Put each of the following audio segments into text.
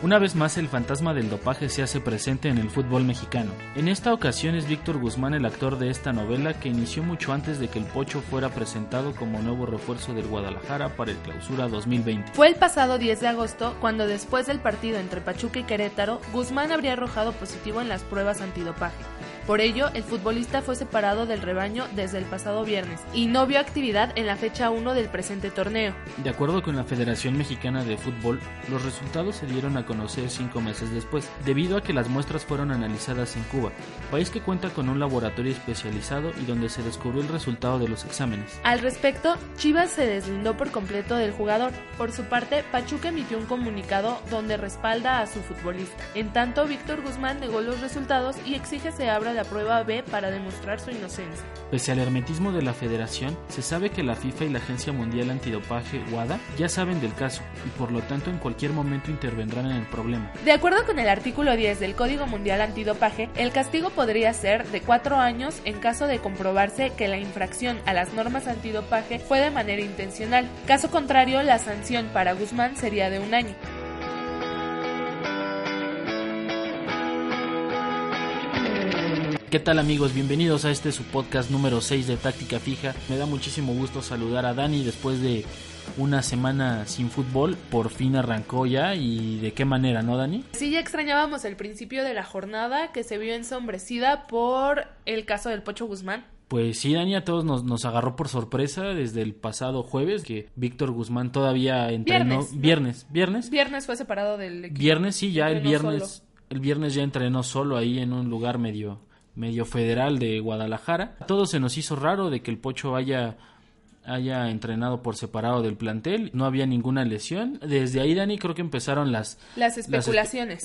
Una vez más el fantasma del dopaje se hace presente en el fútbol mexicano. En esta ocasión es Víctor Guzmán el actor de esta novela que inició mucho antes de que el Pocho fuera presentado como nuevo refuerzo del Guadalajara para el Clausura 2020. Fue el pasado 10 de agosto cuando después del partido entre Pachuca y Querétaro, Guzmán habría arrojado positivo en las pruebas antidopaje. Por ello, el futbolista fue separado del rebaño desde el pasado viernes y no vio actividad en la fecha 1 del presente torneo. De acuerdo con la Federación Mexicana de Fútbol, los resultados se dieron a conocer cinco meses después, debido a que las muestras fueron analizadas en Cuba, país que cuenta con un laboratorio especializado y donde se descubrió el resultado de los exámenes. Al respecto, Chivas se deslindó por completo del jugador. Por su parte, Pachuca emitió un comunicado donde respalda a su futbolista. En tanto, Víctor Guzmán negó los resultados y exige se abra la prueba B para demostrar su inocencia. Pese al hermetismo de la federación, se sabe que la FIFA y la Agencia Mundial Antidopaje, WADA, ya saben del caso y por lo tanto en cualquier momento intervendrán en el problema. De acuerdo con el artículo 10 del Código Mundial Antidopaje, el castigo podría ser de cuatro años en caso de comprobarse que la infracción a las normas antidopaje fue de manera intencional. Caso contrario, la sanción para Guzmán sería de un año. ¿Qué tal amigos? Bienvenidos a este su podcast número 6 de Táctica Fija. Me da muchísimo gusto saludar a Dani después de una semana sin fútbol. Por fin arrancó ya y de qué manera, ¿no, Dani? Sí, ya extrañábamos el principio de la jornada que se vio ensombrecida por el caso del Pocho Guzmán. Pues sí, Dani, a todos nos, nos agarró por sorpresa desde el pasado jueves que Víctor Guzmán todavía entrenó. Viernes. Viernes, viernes. Viernes fue separado del equipo. Viernes, sí, ya el viernes. solo. El viernes ya entrenó solo ahí en un lugar medio, medio federal de Guadalajara. A todos se nos hizo raro de que el Pocho haya, haya entrenado por separado del plantel. No había ninguna lesión. Desde ahí, Dani, creo que empezaron las... Las espe- especulaciones.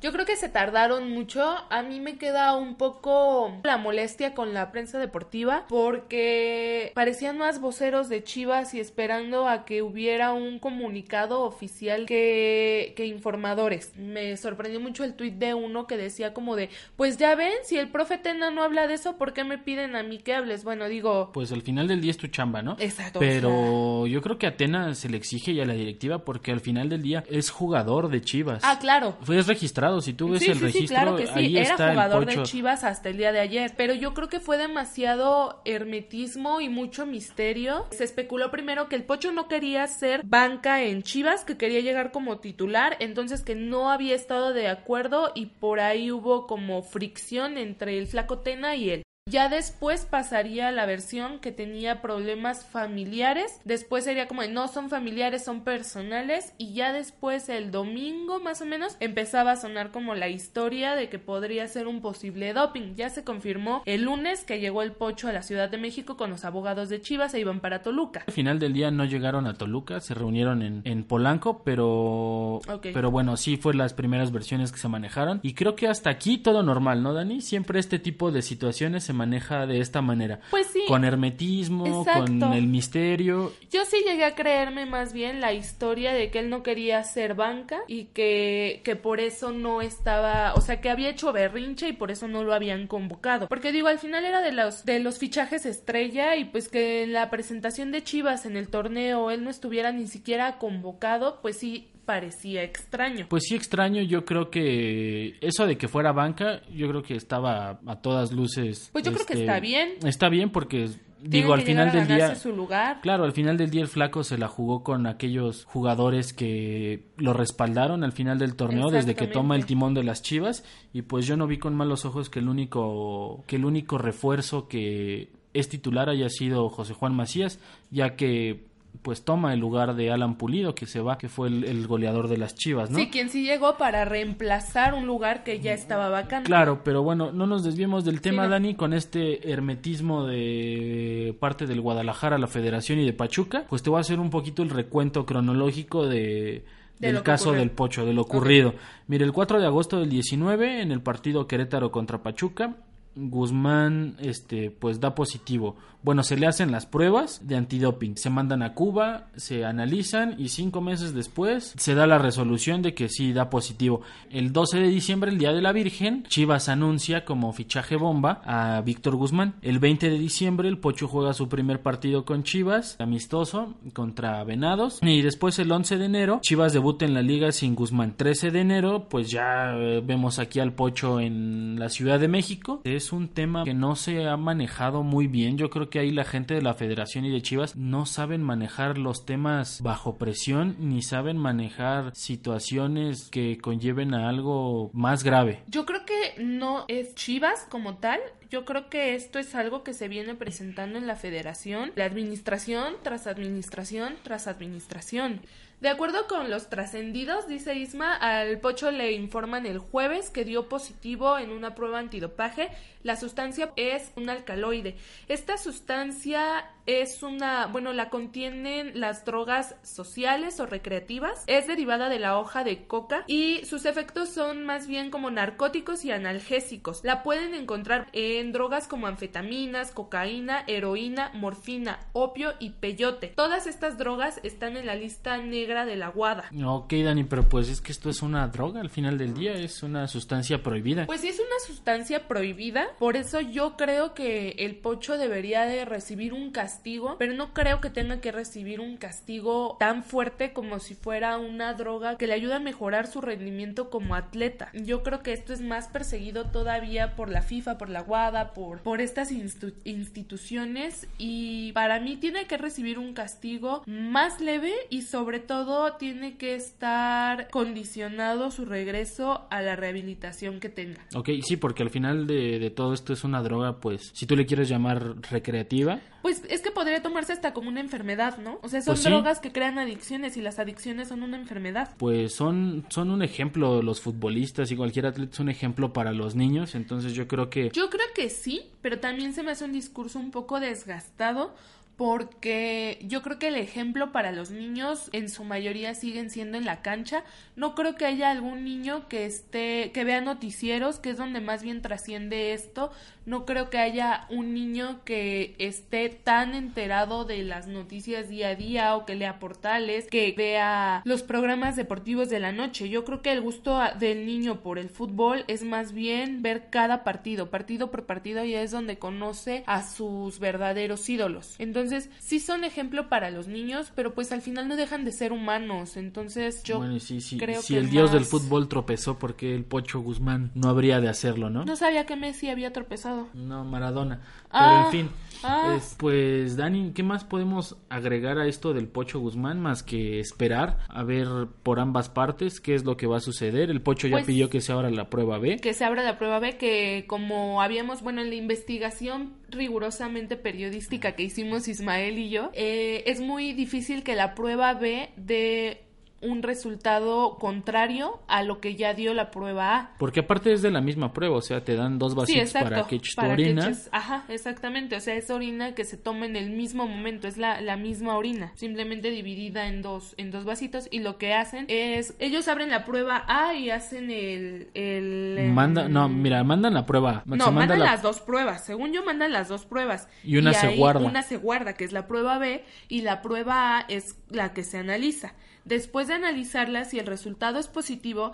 Yo creo que se tardaron mucho. A mí me queda un poco la molestia con la prensa deportiva porque parecían más voceros de Chivas y esperando a que hubiera un comunicado oficial que, que informadores. Me sorprendió mucho el tuit de uno que decía como de, pues ya ven, si el profe Tena no habla de eso, ¿por qué me piden a mí que hables? Bueno, digo... Pues al final del día es tu chamba, ¿no? Exacto. Pero yo creo que a Atena se le exige y a la directiva porque al final del día es jugador de Chivas. Ah, claro. Fue registrado, si tú ves Sí, el sí, registro, sí, claro que sí. ahí Era está jugador de. Chivas hasta el día de ayer. Pero yo creo que fue demasiado hermetismo y mucho misterio. Se especuló primero que el Pocho no quería ser banca en Chivas, que quería llegar como titular, entonces que no había estado de acuerdo y por ahí hubo como fricción entre el flaco Tena y él. Ya después pasaría a la versión que tenía problemas familiares. Después sería como no son familiares, son personales. Y ya después el domingo más o menos empezaba a sonar como la historia de que podría ser un posible doping. Ya se confirmó el lunes que llegó el pocho a la Ciudad de México con los abogados de Chivas e iban para Toluca. Al final del día no llegaron a Toluca, se reunieron en, en Polanco, pero pero bueno, sí fue las primeras versiones que se manejaron y creo que hasta aquí todo normal, ¿no, Dani? Siempre este tipo de situaciones se maneja de esta manera. Pues sí. Con hermetismo, Exacto. con el misterio. Yo sí llegué a creerme más bien la historia de que él no quería ser banca y que, que por eso no estaba, o sea, que había hecho berrinche y por eso no lo habían convocado. Porque digo, al final era de los, de los fichajes estrella y pues que en la presentación de Chivas en el torneo él no estuviera ni siquiera convocado, pues sí parecía extraño. Pues sí extraño, yo creo que eso de que fuera banca, yo creo que estaba a todas luces. Pues yo creo que este, está bien. Está bien porque digo, al final del día su lugar. Claro, al final del día el flaco se la jugó con aquellos jugadores que lo respaldaron al final del torneo desde que toma el timón de las Chivas y pues yo no vi con malos ojos que el único que el único refuerzo que es titular haya sido José Juan Macías, ya que pues toma el lugar de Alan Pulido que se va, que fue el, el goleador de las Chivas, ¿no? Sí, quien sí llegó para reemplazar un lugar que ya estaba vacante. Claro, pero bueno, no nos desviemos del tema, no. Dani, con este hermetismo de parte del Guadalajara, la Federación y de Pachuca. Pues te voy a hacer un poquito el recuento cronológico de, del caso del Pocho, de lo ocurrido. Mire, el 4 de agosto del 19, en el partido Querétaro contra Pachuca, Guzmán este pues da positivo. Bueno, se le hacen las pruebas de antidoping, se mandan a Cuba, se analizan y cinco meses después se da la resolución de que sí da positivo. El 12 de diciembre, el Día de la Virgen, Chivas anuncia como fichaje bomba a Víctor Guzmán. El 20 de diciembre, el Pocho juega su primer partido con Chivas, amistoso, contra Venados. Y después el 11 de enero, Chivas debuta en la liga sin Guzmán. 13 de enero, pues ya eh, vemos aquí al Pocho en la Ciudad de México. Es un tema que no se ha manejado muy bien. Yo creo que que ahí la gente de la federación y de Chivas no saben manejar los temas bajo presión ni saben manejar situaciones que conlleven a algo más grave. Yo creo que no es Chivas como tal, yo creo que esto es algo que se viene presentando en la federación, la administración tras administración tras administración. De acuerdo con los trascendidos, dice Isma, al Pocho le informan el jueves que dio positivo en una prueba antidopaje. La sustancia es un alcaloide. Esta sustancia es una, bueno, la contienen las drogas sociales o recreativas. Es derivada de la hoja de coca y sus efectos son más bien como narcóticos y analgésicos. La pueden encontrar en drogas como anfetaminas, cocaína, heroína, morfina, opio y peyote. Todas estas drogas están en la lista negra de la guada. Ok, Dani, pero pues es que esto es una droga al final del día, es una sustancia prohibida. Pues sí, es una sustancia prohibida, por eso yo creo que el pocho debería de recibir un castigo, pero no creo que tenga que recibir un castigo tan fuerte como si fuera una droga que le ayuda a mejorar su rendimiento como atleta. Yo creo que esto es más perseguido todavía por la FIFA, por la guada, por, por estas instituciones y para mí tiene que recibir un castigo más leve y sobre todo tiene que estar condicionado su regreso a la rehabilitación que tenga. Ok, sí, porque al final de, todo esto es una droga, pues, si tú le quieres llamar recreativa. Pues es que podría tomarse hasta como una enfermedad, ¿no? O sea, son pues drogas que crean adicciones y las adicciones son una enfermedad. Pues son, son un ejemplo, los futbolistas y cualquier atleta es un ejemplo para los niños, entonces yo creo que... Yo creo que sí, pero también se me hace un discurso un poco desgastado porque yo creo que el ejemplo para los niños en su mayoría siguen siendo en la cancha. No creo que haya algún niño que esté que vea noticieros, que es donde más bien trasciende esto. No creo que haya un niño que esté tan enterado de las noticias día a día o que lea portales, que vea los programas deportivos de la noche. Yo creo que el gusto del niño por el fútbol es más bien ver cada partido, partido por partido y es donde conoce a sus verdaderos ídolos. Entonces entonces, sí son ejemplo para los niños, pero pues al final no dejan de ser humanos. Entonces, yo bueno, sí, sí. creo si el dios del fútbol tropezó, porque el Pocho Guzmán no habría de hacerlo, no? No sabía que Messi había tropezado. No, Maradona. Pero en ah, fin, ah. pues Dani, ¿qué más podemos agregar a esto del Pocho Guzmán más que esperar a ver por ambas partes qué es lo que va a suceder? El Pocho ya pues pidió que se abra la prueba B. Que se abra la prueba B, que como habíamos, bueno, en la investigación rigurosamente periodística que hicimos Ismael y yo, eh, es muy difícil que la prueba B de un resultado contrario a lo que ya dio la prueba A. Porque aparte es de la misma prueba, o sea, te dan dos vasitos para que eches tu orina. ajá, exactamente, o sea, es orina que se toma en el mismo momento, es la, la misma orina, simplemente dividida en dos, en dos vasitos y lo que hacen es, ellos abren la prueba A y hacen el... el Manda, no, mira, mandan la prueba A. No, mandan las dos pruebas, según yo mandan las dos pruebas. Y una se guarda. Una se guarda, que es la prueba B, y la prueba A es la que se analiza. Después de analizarla, si el resultado es positivo,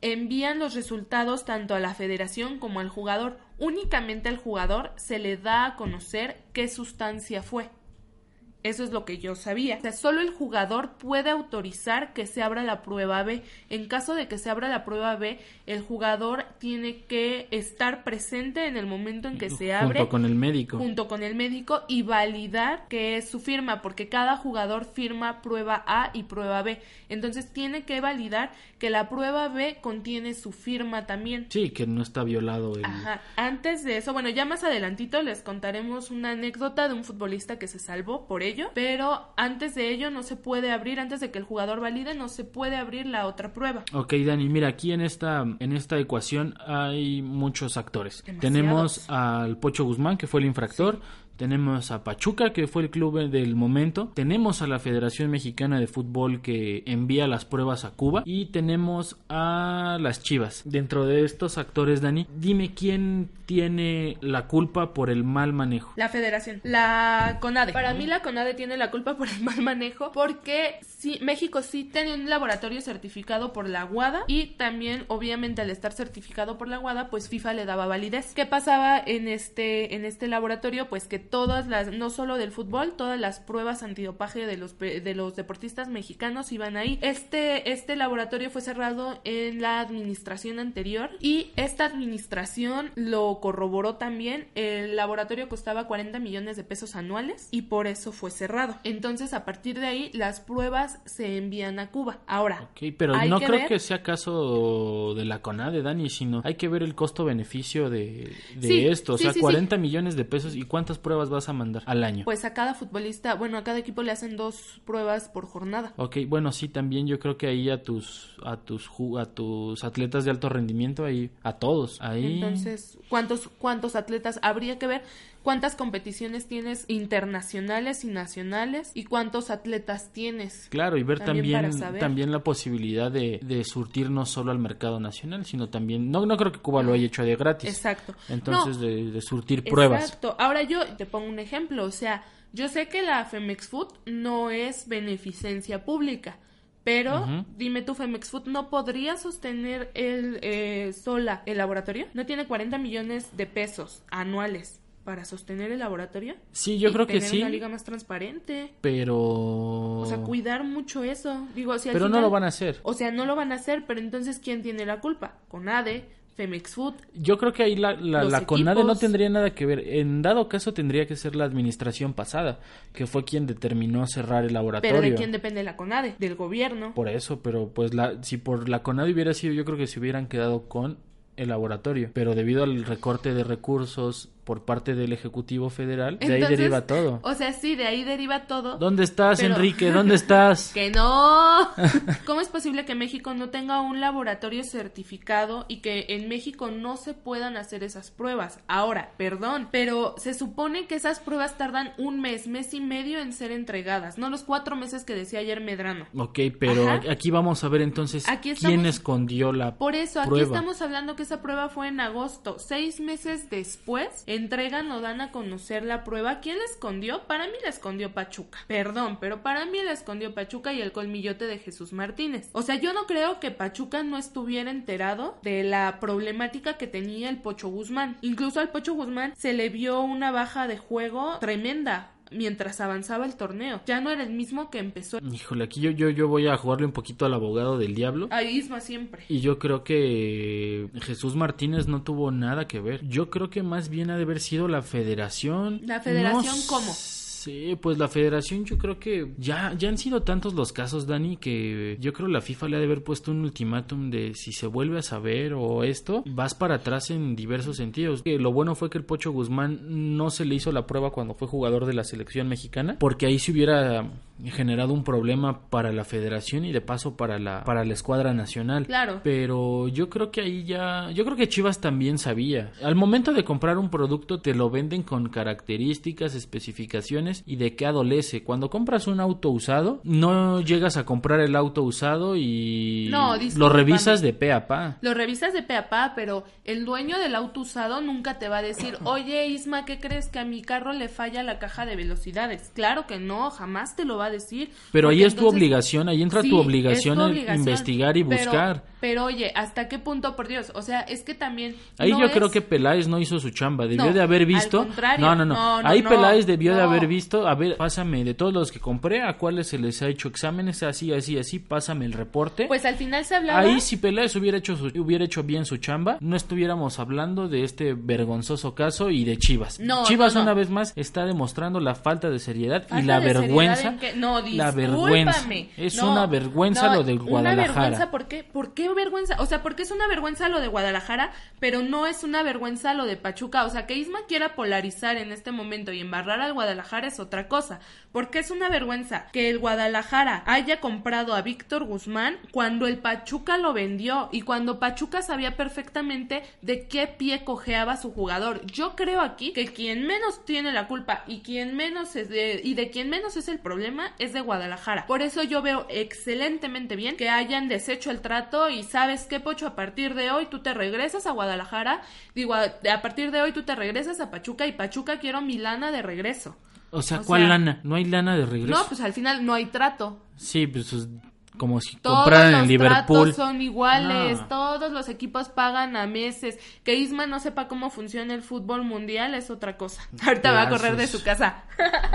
envían los resultados tanto a la federación como al jugador. Únicamente al jugador se le da a conocer qué sustancia fue. Eso es lo que yo sabía. O sea, solo el jugador puede autorizar que se abra la prueba B. En caso de que se abra la prueba B, el jugador tiene que estar presente en el momento en que se abre. Junto con el médico. Junto con el médico y validar que es su firma, porque cada jugador firma prueba A y prueba B. Entonces tiene que validar que la prueba B contiene su firma también. Sí, que no está violado. El... Ajá. Antes de eso, bueno, ya más adelantito les contaremos una anécdota de un futbolista que se salvó por ello, pero antes de ello no se puede abrir, antes de que el jugador valide, no se puede abrir la otra prueba. Ok, Dani, mira, aquí en esta, en esta ecuación hay muchos actores. Tenemos al Pocho Guzmán, que fue el infractor. Tenemos a Pachuca, que fue el club del momento, tenemos a la Federación Mexicana de Fútbol que envía las pruebas a Cuba y tenemos a las Chivas. Dentro de estos actores, Dani, dime quién tiene la culpa por el mal manejo. La Federación, la CONADE. Para mí la CONADE tiene la culpa por el mal manejo porque sí, México sí tenía un laboratorio certificado por la WADA y también obviamente al estar certificado por la WADA pues FIFA le daba validez. ¿Qué pasaba en este en este laboratorio? Pues que todas las no solo del fútbol, todas las pruebas antidopaje de los de los deportistas mexicanos iban ahí. Este este laboratorio fue cerrado en la administración anterior y esta administración lo corroboró también. El laboratorio costaba 40 millones de pesos anuales y por eso fue cerrado. Entonces a partir de ahí las pruebas se envían a Cuba. Ahora, Ok, pero no creo que sea caso de la CONADE, Dani, sino hay que ver el costo-beneficio de, de Sí, esto. O sí, sea, sí, 40 millones de pesos y cuántas pruebas vas a mandar al año. pues a cada futbolista, bueno, a cada equipo le hacen dos pruebas por jornada. Ok, bueno, sí, también yo creo que ahí a tus a tus a tus atletas de alto rendimiento ahí a todos, ahí Entonces, ¿cuántos, ¿cuántos atletas habría que ver? ¿Cuántas competiciones tienes internacionales y nacionales? ¿Y cuántos atletas tienes? Claro, y ver También también, la posibilidad de, de surtir no solo al mercado nacional, sino también, no, no creo que Cuba lo haya hecho de gratis. Exacto. Entonces, No, de, de surtir pruebas. Exacto. Ahora yo te pongo un ejemplo, o sea, yo sé que la Femex Food no es beneficencia pública, pero dime tú, Femex Food no podría sostener el eh, sola el laboratorio. No tiene 40 millones de pesos anuales para sostener el laboratorio. Sí, yo Y creo que tener sí, Una liga más transparente. pero... O sea, cuidar mucho eso. Digo, si al Pero no lo van a hacer. O sea, no lo van a hacer, pero entonces ¿quién tiene la culpa? Conade, Femex Food. Yo creo que ahí la, la, CONADE no tendría nada que ver. En dado caso tendría que ser la administración pasada, que fue quien determinó cerrar el laboratorio. Pero ¿de quién depende la CONADE? Del gobierno. Por eso, pero pues la, si por la CONADE hubiera sido, yo creo que se hubieran quedado con el laboratorio. Pero debido al recorte de recursos por parte del Ejecutivo Federal, de ahí deriva todo. O sea, sí, de ahí deriva todo. ¿Dónde estás, pero- Enrique? ¿Dónde estás? Que no. ¿Cómo es posible que México no tenga un laboratorio certificado y que en México no se puedan hacer esas pruebas? Ahora, perdón, pero se supone que esas pruebas tardan un mes, mes y medio en ser entregadas, no los cuatro meses que decía ayer Medrano. Ok, pero Ajá. aquí vamos a ver entonces Aquí quién escondió la Por eso, aquí prueba. estamos hablando que esa prueba fue en agosto. Seis meses después, entregan o dan a conocer la prueba. ¿Quién la escondió? Para mí la escondió Pachuca. Perdón, pero para mí la escondió Pachuca y el colmillote de Jesús Martínez. O sea, yo no creo que Pachuca no estuviera enterado de la problemática que tenía el Pocho Guzmán. Incluso al Pocho Guzmán se le vio una baja de juego tremenda mientras avanzaba el torneo. Ya no era el mismo que empezó Híjole, aquí yo, yo, yo voy a jugarle un poquito al abogado del diablo. a Isma siempre. Y yo creo que Jesús Martínez no tuvo nada que ver. Yo creo que más bien ha de haber sido la federación. ¿La federación No cómo? Sí, pues la federación yo creo que ya, ya han sido tantos los casos, Dani, que yo creo la FIFA le ha de haber puesto un ultimátum de si se vuelve a saber o esto, vas para atrás en diversos sentidos. Que lo bueno fue que el Pocho Guzmán no se le hizo la prueba cuando fue jugador de la selección mexicana, porque ahí se hubiera generado un problema para la federación y de paso para la, para la escuadra nacional. Claro. Pero yo creo que ahí ya, yo creo que Chivas también sabía. Al momento de comprar un producto te lo venden con características, especificaciones y de qué adolece. Cuando compras un auto usado, no llegas a comprar el auto usado y No, lo revisas de pe a pa. Lo revisas de pe a pa, pero el dueño del auto usado nunca te va a decir, oye Isma, ¿qué crees que a mi carro le falla la caja de velocidades? Claro que no, jamás te lo va a decir. Pero ahí es tu obligación, ahí entra Sí, tu obligación tu en obligación, investigar y pero- buscar. Pero, oye, ¿hasta qué punto, por Dios? O sea, es que también... Ahí no yo es- creo que Peláez no hizo su chamba, debió No, de haber al visto. contrario. No, no, no. No, Ahí Peláez debió de haber visto, a ver, pásame de todos los que compré, a cuáles se les ha hecho exámenes, así, así, así, pásame el reporte. Pues al final se hablaba... Ahí si Peláez hubiera hecho su- hubiera hecho bien su chamba, no estuviéramos hablando de este vergonzoso caso y de Chivas. No, Chivas una vez más está demostrando la falta de seriedad y Falta la de seriedad vergüenza. en que- No, la vergüenza. discúlpame. Es una vergüenza lo del Una Guadalajara. vergüenza, ¿por qué? ¿Por qué vergüenza, o sea, porque es una vergüenza lo de Guadalajara, pero no es una vergüenza lo de Pachuca, o sea, que Isma quiera polarizar en este momento y embarrar al Guadalajara es otra cosa, porque es una vergüenza que el Guadalajara haya comprado a Víctor Guzmán cuando el Pachuca lo vendió y cuando Pachuca sabía perfectamente de qué pie cojeaba su jugador. Yo creo aquí que quien menos tiene la culpa y quien menos es de, y de quien menos es el problema es de Guadalajara. Por eso yo veo excelentemente bien que hayan deshecho el trato y sabes qué Pocho a partir de hoy tú te regresas a Guadalajara, digo a, a partir de hoy tú te regresas a Pachuca y Pachuca quiero mi lana de regreso. O sea, ¿cuál lana? ¿No hay lana de regreso? No, pues al final no hay trato. Sí, pues es como si Todos compraran los en Liverpool. tratos son iguales, No. todos los equipos pagan a meses. Que Isma no sepa cómo funciona el fútbol mundial es otra cosa. Ahorita va a correr de su casa.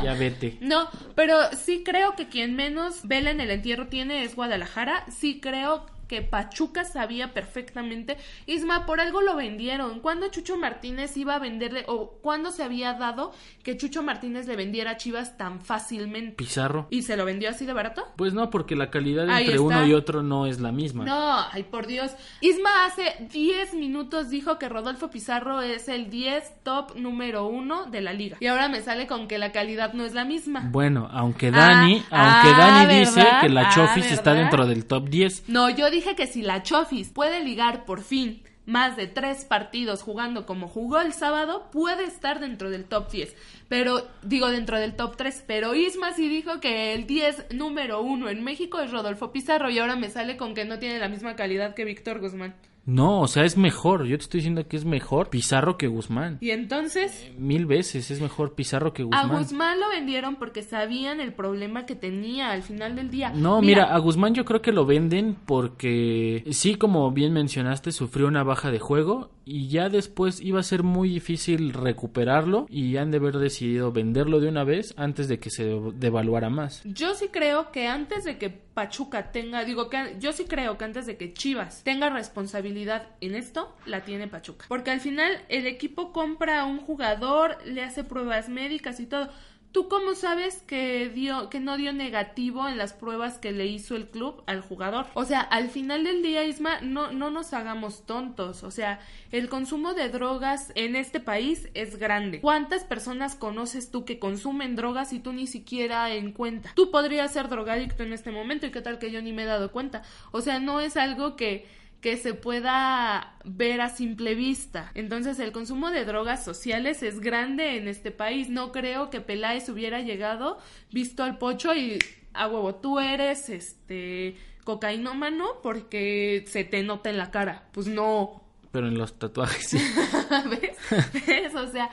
Ya vete. No, pero sí creo que quien menos vela en el entierro tiene es Guadalajara. Sí creo que Pachuca sabía perfectamente. Isma, por algo lo vendieron. ¿Cuándo Chucho Martínez iba a venderle o cuándo se había dado que Chucho Martínez le vendiera a Chivas tan fácilmente? Pizarro. ¿Y se lo vendió así de barato? Pues no, porque la calidad Ahí entre está. uno y otro no es la misma. No, ay por Dios. Isma hace 10 minutos dijo que Rodolfo Pizarro es el 10 top número uno de la liga. Y ahora me sale con que la calidad no es la misma. Bueno, aunque Dani, Ah, aunque ah, Dani dice que la Ah, Chofis está ¿verdad? dentro del top 10. No, yo dije que si la Chofis puede ligar por fin más de tres partidos jugando como jugó el sábado, puede estar dentro del top 10. Pero, digo, dentro del top 3. Pero Isma sí dijo que el 10 número uno en México es Rodolfo Pizarro y ahora me sale con que no tiene la misma calidad que Víctor Guzmán. No, o sea, es mejor. Yo te estoy diciendo que es mejor Pizarro que Guzmán. Y entonces... Mil veces es mejor Pizarro que A Guzmán. Guzmán lo vendieron porque sabían el problema que tenía al final del día. No, mira, a Guzmán yo creo que lo venden porque sí, como bien mencionaste, sufrió una baja de juego y ya después iba a ser muy difícil recuperarlo y han de haber decidido venderlo de una vez antes de que se devaluara más. Yo sí creo que antes de que Pachuca tenga, digo que yo sí creo que antes de que Chivas tenga responsabilidad en esto, la tiene Pachuca. Porque al final el equipo compra a un jugador, le hace pruebas médicas y todo. ¿Tú cómo sabes que dio, que no dio negativo en las pruebas que le hizo el club al jugador? O sea, al final del día, Isma, no, no nos hagamos tontos. O sea, el consumo de drogas en este país es grande. ¿Cuántas personas conoces tú que consumen drogas y tú ni siquiera en cuenta? Tú podrías ser drogadicto en este momento y qué tal que yo ni me he dado cuenta. O sea, no es algo que que se pueda ver a simple vista. Entonces el consumo de drogas sociales es grande en este país. No creo que Peláez hubiera llegado, visto al pocho y a huevo, tú eres este cocainómano porque se te nota en la cara. Pues no. Pero en los tatuajes sí. ¿Ves? ¿Ves? O sea,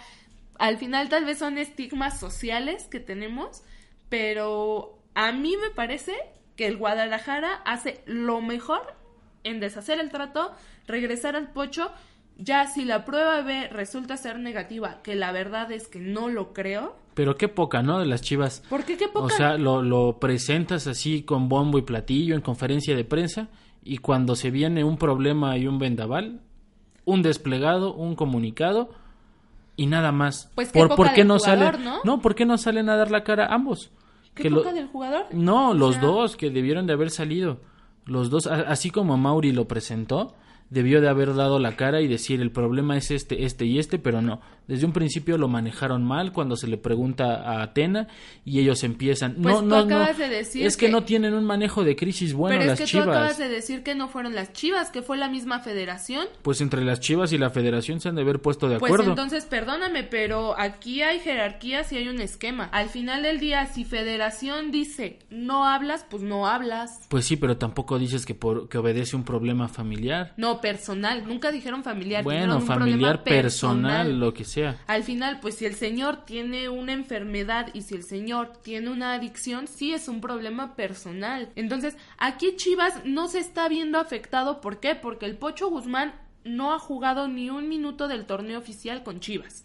al final tal vez son estigmas sociales que tenemos, pero a mí me parece que el Guadalajara hace lo mejor en deshacer el trato, regresar al pocho. Ya si la prueba B resulta ser negativa, que la verdad es que no lo creo. Pero qué poca, ¿no? De las chivas. ¿Por qué qué poca? O sea, lo, lo presentas así con bombo y platillo en conferencia de prensa y cuando se viene un problema y un vendaval, un desplegado, un comunicado y nada más. Pues qué ¿Por, ¿por qué no jugador, salen? ¿no? ¿por qué no salen a dar la cara ambos? ¿Qué Que lo- poca del jugador? No, O los sea, dos que debieron de haber salido. Los dos, así como Mauri lo presentó, debió de haber dado la cara y decir el problema es este, este y este, pero no. Desde un principio lo manejaron mal cuando se le pregunta a Atena y ellos empiezan. Pues no, tú no, no. acabas de decir es que, que- no tienen un manejo de crisis bueno Pero las es que tú acabas chivas. de decir que no fueron las chivas, que fue la misma federación. Pues entre las chivas y la federación se han de haber puesto de Pues acuerdo. entonces, perdóname, pero aquí hay jerarquías y hay un esquema. Al final del día, si federación dice no hablas, pues no hablas. Pues sí, pero tampoco dices que, por, que obedece un problema familiar. No, personal. Nunca dijeron familiar. Bueno, dijeron un familiar, problema personal, lo que sea. Al final, pues si el señor tiene una enfermedad y si el señor tiene una adicción, sí es un problema personal. Entonces, aquí Chivas no se está viendo afectado. ¿Por qué? Porque el Pocho Guzmán no ha jugado ni un minuto del torneo oficial con Chivas.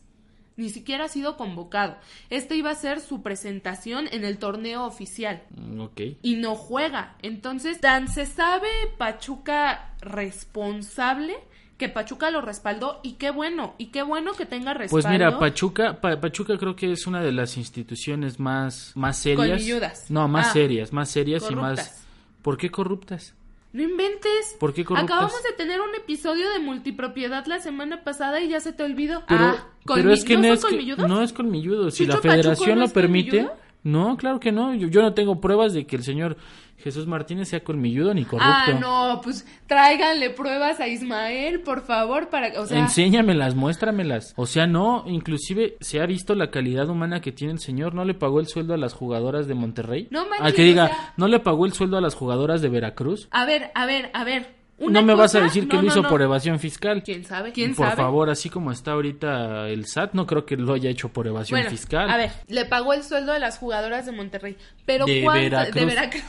Ni siquiera ha sido convocado. Este iba a ser su presentación en el torneo oficial Mm, Ok. y no juega. Entonces, tan se sabe Pachuca responsable que Pachuca lo respaldó y qué bueno, y qué bueno que tenga respaldo. Pues mira, Pachuca, Pa- Pachuca creo que es una de las instituciones más, más serias. No, más Ah, serias, más serias y más. corruptas. ¿Por qué corruptas? No inventes. ¿Por qué corruptas? Acabamos de tener un episodio de multipropiedad la semana pasada y ya se te olvidó. Pero, ah, pero es que ¿no no, es que, no es colmilludo. Si ¿Chucho la Pachuco federación no lo es permite, colmilludo? No, claro que no. Yo, yo no tengo pruebas de que el señor Jesús Martínez sea colmilludo ni corrupto. Ah, no, pues tráiganle pruebas a Ismael, por favor, para, o sea, Enséñamelas, muéstramelas. O sea, no, inclusive se ha visto la calidad humana que tiene el señor. No le pagó el sueldo a las jugadoras de Monterrey. No manches, Al que diga, o sea- no le pagó el sueldo a las jugadoras de Veracruz. a ver, a ver, a ver. Una no me vas a decir que no, lo no, hizo no. por evasión fiscal. ¿Quién sabe? ¿Quién por sabe? favor, así como está ahorita el SAT, no creo que lo haya hecho por evasión Bueno, fiscal. a ver, le pagó el sueldo de las jugadoras de Monterrey, pero De ¿cuánto? Veracruz. De Veracruz.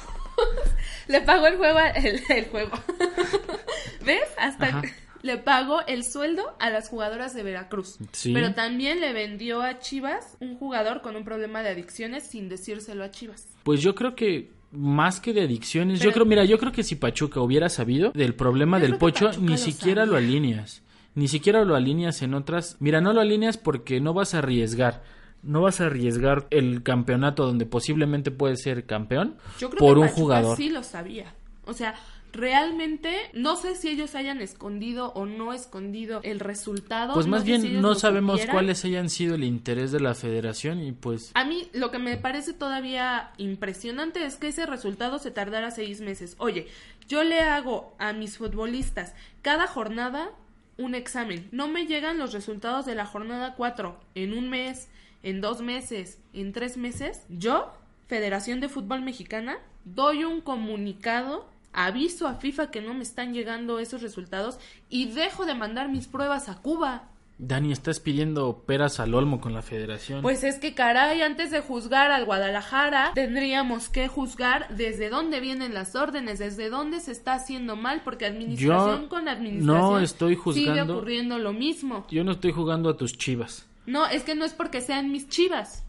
le pagó el juego, a- el, el juego. ¿Ves? Hasta Ajá. le pagó el sueldo a las jugadoras de Veracruz. Sí. Pero también le vendió a Chivas un jugador con un problema de adicciones sin decírselo a Chivas. Pues yo creo que más que de adicciones, Pero- yo creo, mira, yo creo que si Pachuca hubiera sabido del problema del pocho, Pachuca ni siquiera sabía. lo alineas. Ni siquiera lo alineas en otras. Mira, no lo alineas porque no vas a arriesgar. No vas a arriesgar el campeonato donde posiblemente puedes ser campeón Yo creo por que un Pachuca jugador. sí lo sabía. O sea, realmente no sé si ellos hayan escondido o no escondido el resultado. Pues más bien no sabemos supieran. cuáles hayan sido el interés de la federación y pues A mí lo que me parece todavía impresionante es que ese resultado se tardara seis meses. Oye, yo le hago a mis futbolistas cada jornada un examen. No me llegan los resultados de la jornada 4 en un mes, en dos meses, en tres meses. Yo, Federación de Fútbol Mexicana, doy un comunicado, aviso a FIFA que no me están llegando esos resultados y dejo de mandar mis pruebas a Cuba. Dani estás pidiendo peras al olmo con la federación. Pues es que caray, antes de juzgar al Guadalajara, tendríamos que juzgar desde dónde vienen las órdenes, desde dónde se está haciendo mal, porque administración Yo con administración no estoy sigue juzgando- ocurriendo lo mismo. Yo no estoy jugando a tus chivas. No, es que no es porque sean mis chivas.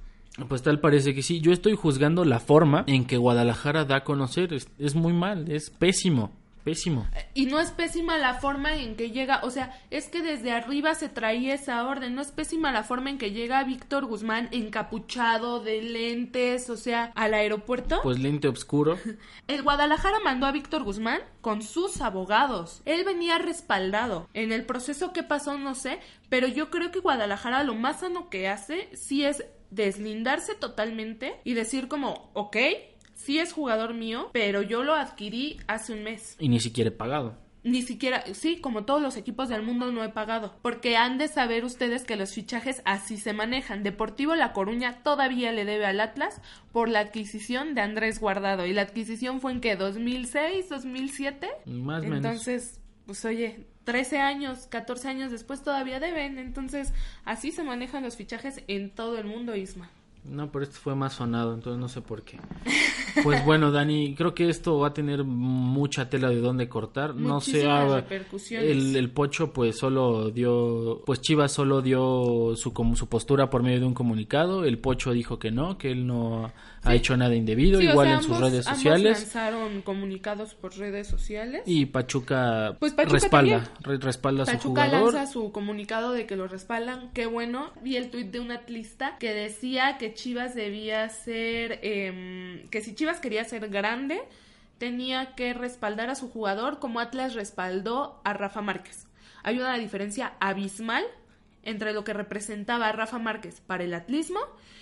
Pues tal parece que sí. Yo estoy juzgando la forma en que Guadalajara da a conocer. Es, es muy mal, es pésimo, pésimo. Y no es pésima la forma en que llega, o sea, es que desde arriba se traía esa orden, no es pésima la forma en que llega Víctor Guzmán encapuchado de lentes, o sea, al aeropuerto. Pues lente oscuro. El Guadalajara mandó a Víctor Guzmán con sus abogados. Él venía respaldado. En el proceso que pasó no sé, pero yo creo que Guadalajara lo más sano que hace sí es deslindarse totalmente y decir como, ok, sí es jugador mío, pero yo lo adquirí hace un mes. Y ni siquiera he pagado. Ni siquiera, sí, como todos los equipos del mundo no he pagado, porque han de saber ustedes que los fichajes así se manejan. Deportivo La Coruña todavía le debe al Atlas por la adquisición de Andrés Guardado y la adquisición fue en que 2006, 2007. Más o menos. Entonces, pues oye, 13 años, 14 años después todavía deben, entonces así se manejan los fichajes en todo el mundo, Isma. No, pero este fue más sonado, entonces no sé por qué. Pues bueno, Dani, creo que esto va a tener mucha tela de dónde cortar. No sé, ah, el, el Pocho pues solo dio, pues Chivas solo dio su, como su postura por medio de un comunicado. El Pocho dijo que no, que él no ha hecho nada indebido, Sí, o igual sea, en sus ambos- redes ambos sociales. lanzaron comunicados por redes sociales. Y Pachuca, Pues Pachuca respalda, también. respalda a su Pachuca jugador. lanza su comunicado de que lo respaldan, qué bueno. Vi el tuit de un atlista que decía que Chivas debía ser, em, que si Chivas quería ser grande, tenía que respaldar a su jugador como Atlas respaldó a Rafa Márquez. Hay una diferencia abismal entre lo que representaba Rafa Márquez para el atlismo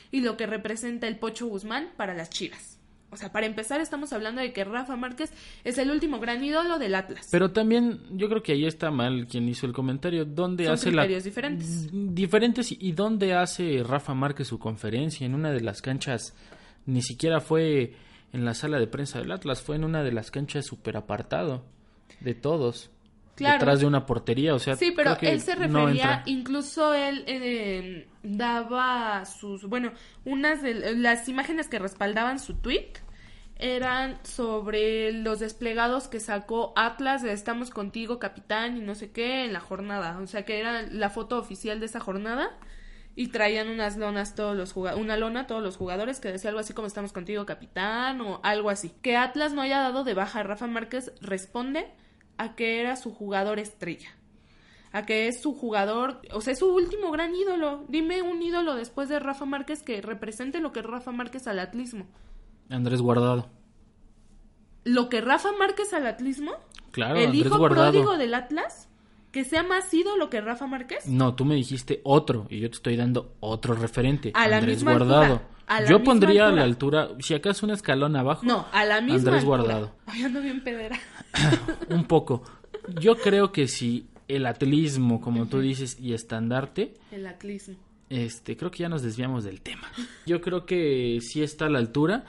y lo que representa el Pocho Guzmán para las Chivas. O sea, para empezar estamos hablando de que Rafa Márquez es el último gran ídolo del Atlas. Pero también yo creo que ahí está mal quien hizo el comentario. ¿Dónde Son hace la criterios diferentes. diferentes y dónde hace Rafa Márquez su conferencia en una de las canchas ni siquiera fue en la sala de prensa del Atlas fue en una de las canchas súper apartado de todos Claro. detrás de una portería o sea Sí, pero él se refería, incluso él eh, daba sus, bueno, unas de las imágenes que respaldaban su tweet eran sobre los desplegados que sacó Atlas de Estamos contigo, capitán, y no sé qué, en la jornada. O sea, que era la foto oficial de esa jornada. Y traían unas lonas todos los una lona todos los jugadores que decía algo así como estamos contigo capitán o algo así. Que Atlas no haya dado de baja a Rafa Márquez responde a que era su jugador estrella. A que es su jugador, o sea, es su último gran ídolo. Dime un ídolo después de Rafa Márquez que represente lo que es Rafa Márquez al atlismo. Andrés Guardado lo que Rafa Márquez al atlismo, Claro, el Andrés hijo Guardado. pródigo del Atlas, que sea más ídolo que Rafa Márquez. No, tú me dijiste otro y yo te estoy dando otro referente. A la Andrés misma Guardado. altura, a la yo misma pondría a la altura, si acaso un escalón abajo. No, a la misma Andrés altura. Guardado. Ay, ando bien pedera. Un poco. Yo creo que si el atletismo, como tú dices, y estandarte, El atlismo. este, creo que ya nos desviamos del tema. Yo creo que sí está a la altura.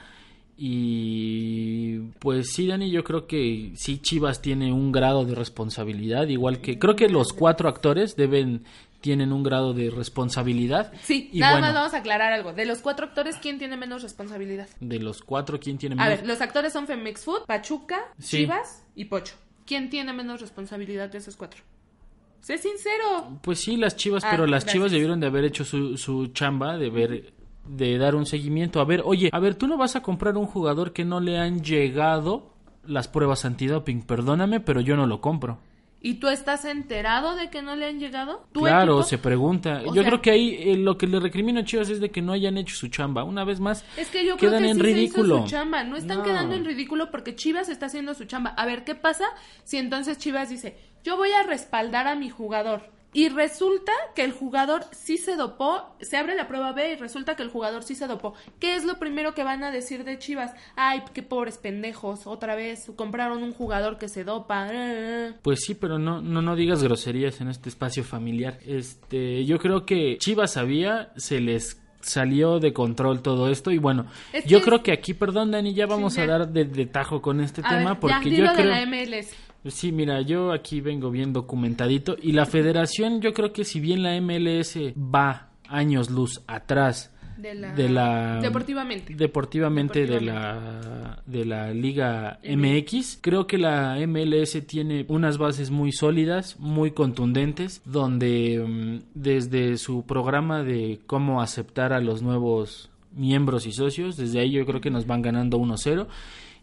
Y pues sí, Dani, yo creo que sí Chivas tiene un grado de responsabilidad, igual que creo que los cuatro actores deben tienen un grado de responsabilidad. Sí, Y nada bueno. más vamos a aclarar algo. De los cuatro actores, ¿quién tiene menos responsabilidad? De los cuatro, ¿quién tiene A menos? ver, los actores son Femex Food, Pachuca, Sí. Chivas y Pocho. ¿Quién tiene menos responsabilidad de esos cuatro? Sé sincero. Pues sí, las Chivas, Ah, pero las gracias. Chivas debieron de haber hecho su, su chamba, de ver de dar un seguimiento. A ver, oye, a ver, tú no vas a comprar un jugador que no le han llegado las pruebas antidoping, perdóname, pero yo no lo compro. ¿Y tú estás enterado de que no le han llegado? ¿Tu Claro, equipo? se pregunta. O yo sea- creo que ahí eh, lo que le recrimino a Chivas es de que no hayan hecho su chamba. Una vez más, Es que yo creo quedan que en sí ridículo. se hizo su chamba. No están No. quedando en ridículo porque Chivas está haciendo su chamba. A ver, ¿qué pasa si entonces Chivas dice, yo voy a respaldar a mi jugador? Y resulta que el jugador sí se dopó, se abre la prueba B y resulta que el jugador sí se dopó. ¿Qué es lo primero que van a decir de Chivas? Ay, qué pobres pendejos, otra vez compraron un jugador que se dopa. Pues sí, pero no, no, no digas groserías en este espacio familiar. Este, yo creo que Chivas sabía, se les salió de control todo esto y bueno, Es yo que- creo que aquí, perdón Dani, ya vamos Sí, a dar de, de tajo con este A tema ver, porque ya, yo de creo la MLS. Sí, mira, yo aquí vengo bien documentadito y la federación yo creo que si bien la MLS va años luz atrás De la- de la Deportivamente. deportivamente de Deportivamente. la de la Liga MX creo que la MLS tiene unas bases muy sólidas muy contundentes donde mm, desde su programa de cómo aceptar a los nuevos miembros y socios desde ahí yo creo que nos van ganando 1-0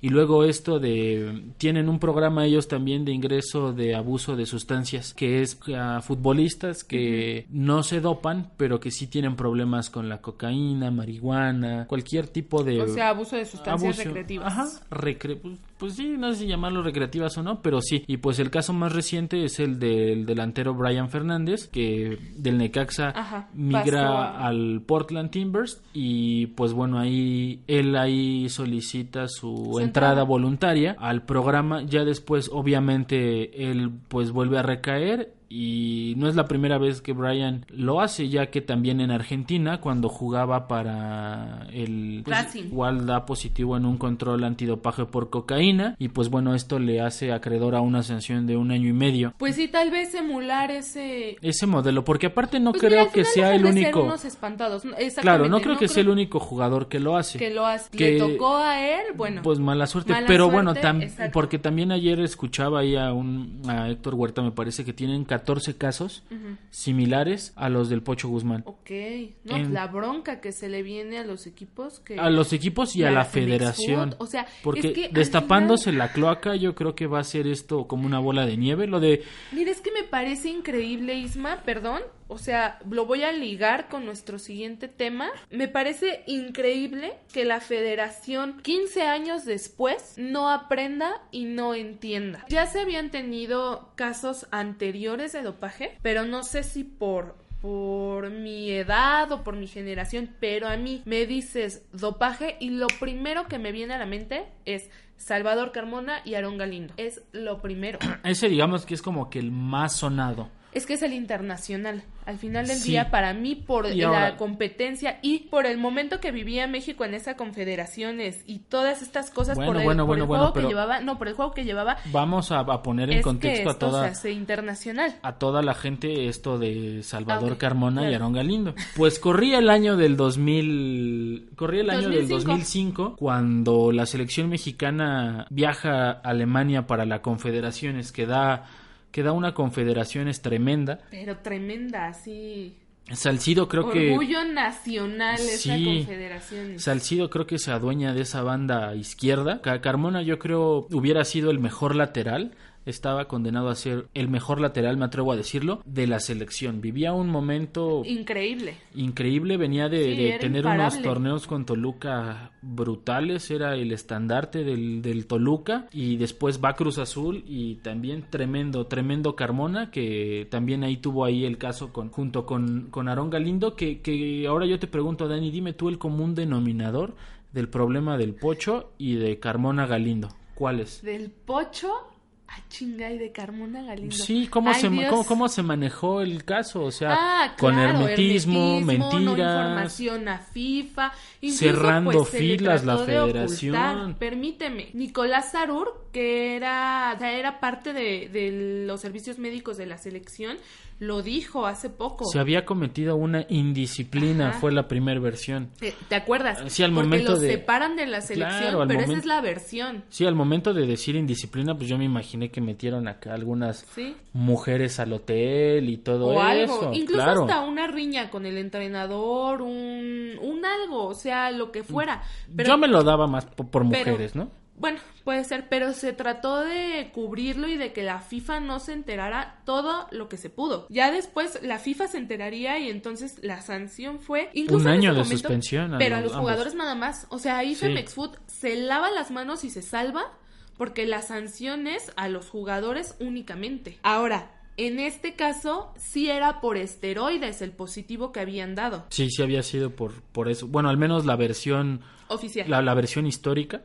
y luego esto de tienen un programa ellos también de ingreso de abuso de sustancias que es a futbolistas que no se dopan pero que sí tienen problemas con la cocaína marihuana cualquier tipo de O sea, abuso de sustancias abuso. recreativas. Ajá, recre- pues, sí, no sé si llamarlo recreativas o no, pero sí. Y pues el caso más reciente es el del delantero Brian Fernández, que del Necaxa Ajá, migra pasó al Portland Timbers y pues bueno, ahí él ahí solicita su, entrada. voluntaria al programa. Ya después, obviamente, él pues vuelve a recaer y no es la primera vez que Brian lo hace, ya que también en Argentina, cuando jugaba para el pues, igual da positivo en un control antidopaje por cocaína y pues bueno, esto le hace acreedor a una sanción de un año y medio. Pues sí, tal vez emular ese... Ese modelo, porque aparte no Pues creo mira, que sea el único. unos espantados. Claro, no creo que sea el único jugador que lo hace. que lo hace. que- Le tocó a él, bueno. Pues mala suerte, Mala pero suerte, bueno, tam- porque también ayer escuchaba ahí a un a Héctor Huerta, me parece que tienen 14 casos similares a los del Pocho Guzmán. Ok. No, En- la bronca que se le viene a los equipos que... A los equipos y, y a a la federación. Food, o sea, porque es que destapándose la cloaca, yo creo que va a ser esto como una bola de nieve. Lo de Mira, es que me parece increíble, Isma, perdón. O sea, lo voy a ligar con nuestro siguiente tema. Me parece increíble que la federación, 15 años después, no aprenda y no entienda. Ya se habían tenido casos anteriores de dopaje, pero no sé si por por mi edad o por mi generación, pero a mí me dices dopaje y lo primero que me viene a la mente es Salvador Carmona y Aarón Galindo. Es lo primero. ese, digamos que es como que el más sonado. Es que es el internacional. Al final del Sí. día, para mí, por Y la ahora- competencia y por el momento que vivía México en esa confederaciones y todas estas cosas Bueno, por el, bueno, por bueno, el bueno, juego pero- que llevaba, no, por el juego que llevaba, Vamos a, a poner en contexto a toda internacional. a toda la gente esto de Salvador Carmona y. Aarón Galindo. Pues corría el año del 2000, corría el año del 2005. 2005 cuando la selección mexicana viaja a Alemania para la Confederaciones que da que da una confederaciones tremenda. Pero tremenda, así. Salcido creo que Orgullo nacional esa Sí. confederación. Salcido creo que se adueña de esa banda izquierda. Ca- Carmona yo creo hubiera sido el mejor lateral estaba condenado a ser el mejor lateral, me atrevo a decirlo, de la selección. Vivía un momento increíble. Increíble, venía de, tener unos torneos con Toluca brutales, era el estandarte del, del, Toluca y después va Cruz Azul y también tremendo, tremendo Carmona que también ahí tuvo ahí el caso con, junto con, con Aarón Galindo que, que ahora yo te pregunto Dani, dime tú el común denominador del problema del Pocho y de Carmona Galindo. ¿Cuál es? Del Pocho Ah, chinga, y de Carmona Galindo. Sí, ¿cómo, se, cómo, se manejó el caso? O sea, ah, con hermetismo, mentiras. No información a FIFA. cerrando pues, filas la federación. Permíteme. Nicolás Sarur, que era, era parte de, de los servicios médicos de la selección, lo dijo hace poco. Se había cometido una indisciplina, fue la primera versión. ¿Te, acuerdas? Sí, al Porque momento los de... separan de la selección, pero esa es la versión. Sí, al momento de decir indisciplina, pues yo me imaginé que metieron acá algunas mujeres al hotel y todo o eso. Algo. Incluso hasta una riña con el entrenador, un, un algo, o sea, lo que fuera. Pero... Yo me lo daba más por, mujeres, ¿no? Bueno, puede ser, pero se trató de cubrirlo y de que la FIFA no se enterara todo lo que se pudo. Ya después la FIFA se enteraría y entonces la sanción fue incluso un año de suspensión, pero a los jugadores nada más. O sea, ahí Femex Food se lava las manos y se salva porque la sanción es a los jugadores únicamente. Ahora, en este caso, sí era por esteroides el positivo que habían dado. Sí, sí había sido por, por eso. Bueno, al menos la versión oficial. La, versión histórica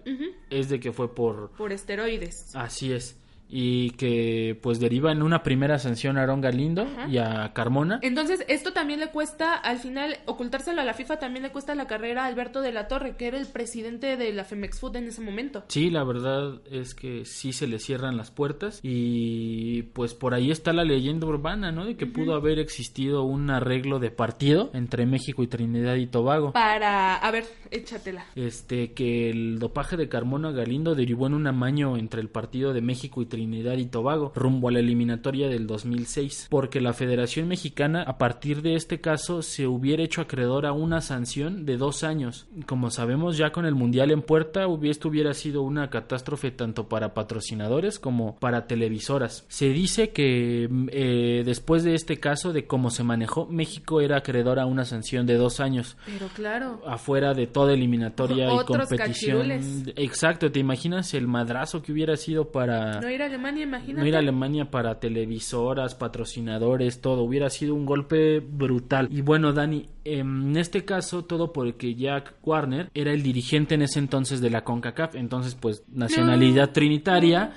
es de que fue por... Por esteroides. Así es y que pues deriva en una primera sanción a Aaron Galindo y a Carmona. Entonces, esto también le cuesta, al final, ocultárselo a la FIFA también le cuesta la carrera a Alberto de la Torre, que era el presidente de la Femex Food en ese momento. Sí, la verdad es que sí se le cierran las puertas y pues por ahí está la leyenda urbana, ¿no? De que pudo haber existido un arreglo de partido entre México y Trinidad y Tobago. Para, a ver, échatela. Este, que el dopaje de Carmona Galindo derivó en un amaño entre el partido de México y Trinidad Trinidad y Tobago rumbo a la eliminatoria del 2006, porque la Federación Mexicana a partir de este caso se hubiera hecho acreedor a una sanción de dos años. Como sabemos ya con el Mundial en puerta, esto hubiera sido una catástrofe tanto para patrocinadores como para televisoras. Se dice que eh, después de este caso de cómo se manejó, México era acreedor a una sanción de dos años. Pero claro. Afuera de toda eliminatoria y competición. Exacto, ¿te imaginas el madrazo que hubiera sido para... No Alemania, imagínate. No ir a Alemania para televisoras, patrocinadores, todo. Hubiera sido un golpe brutal. Y bueno, Dani, en este caso, todo porque Jack Warner era el dirigente en ese entonces de la CONCACAF. Entonces, pues, nacionalidad trinitaria.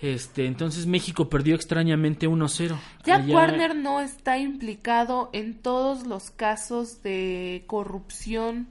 Este, entonces México perdió extrañamente 1-0. Jack Warner no está implicado en todos los casos de corrupción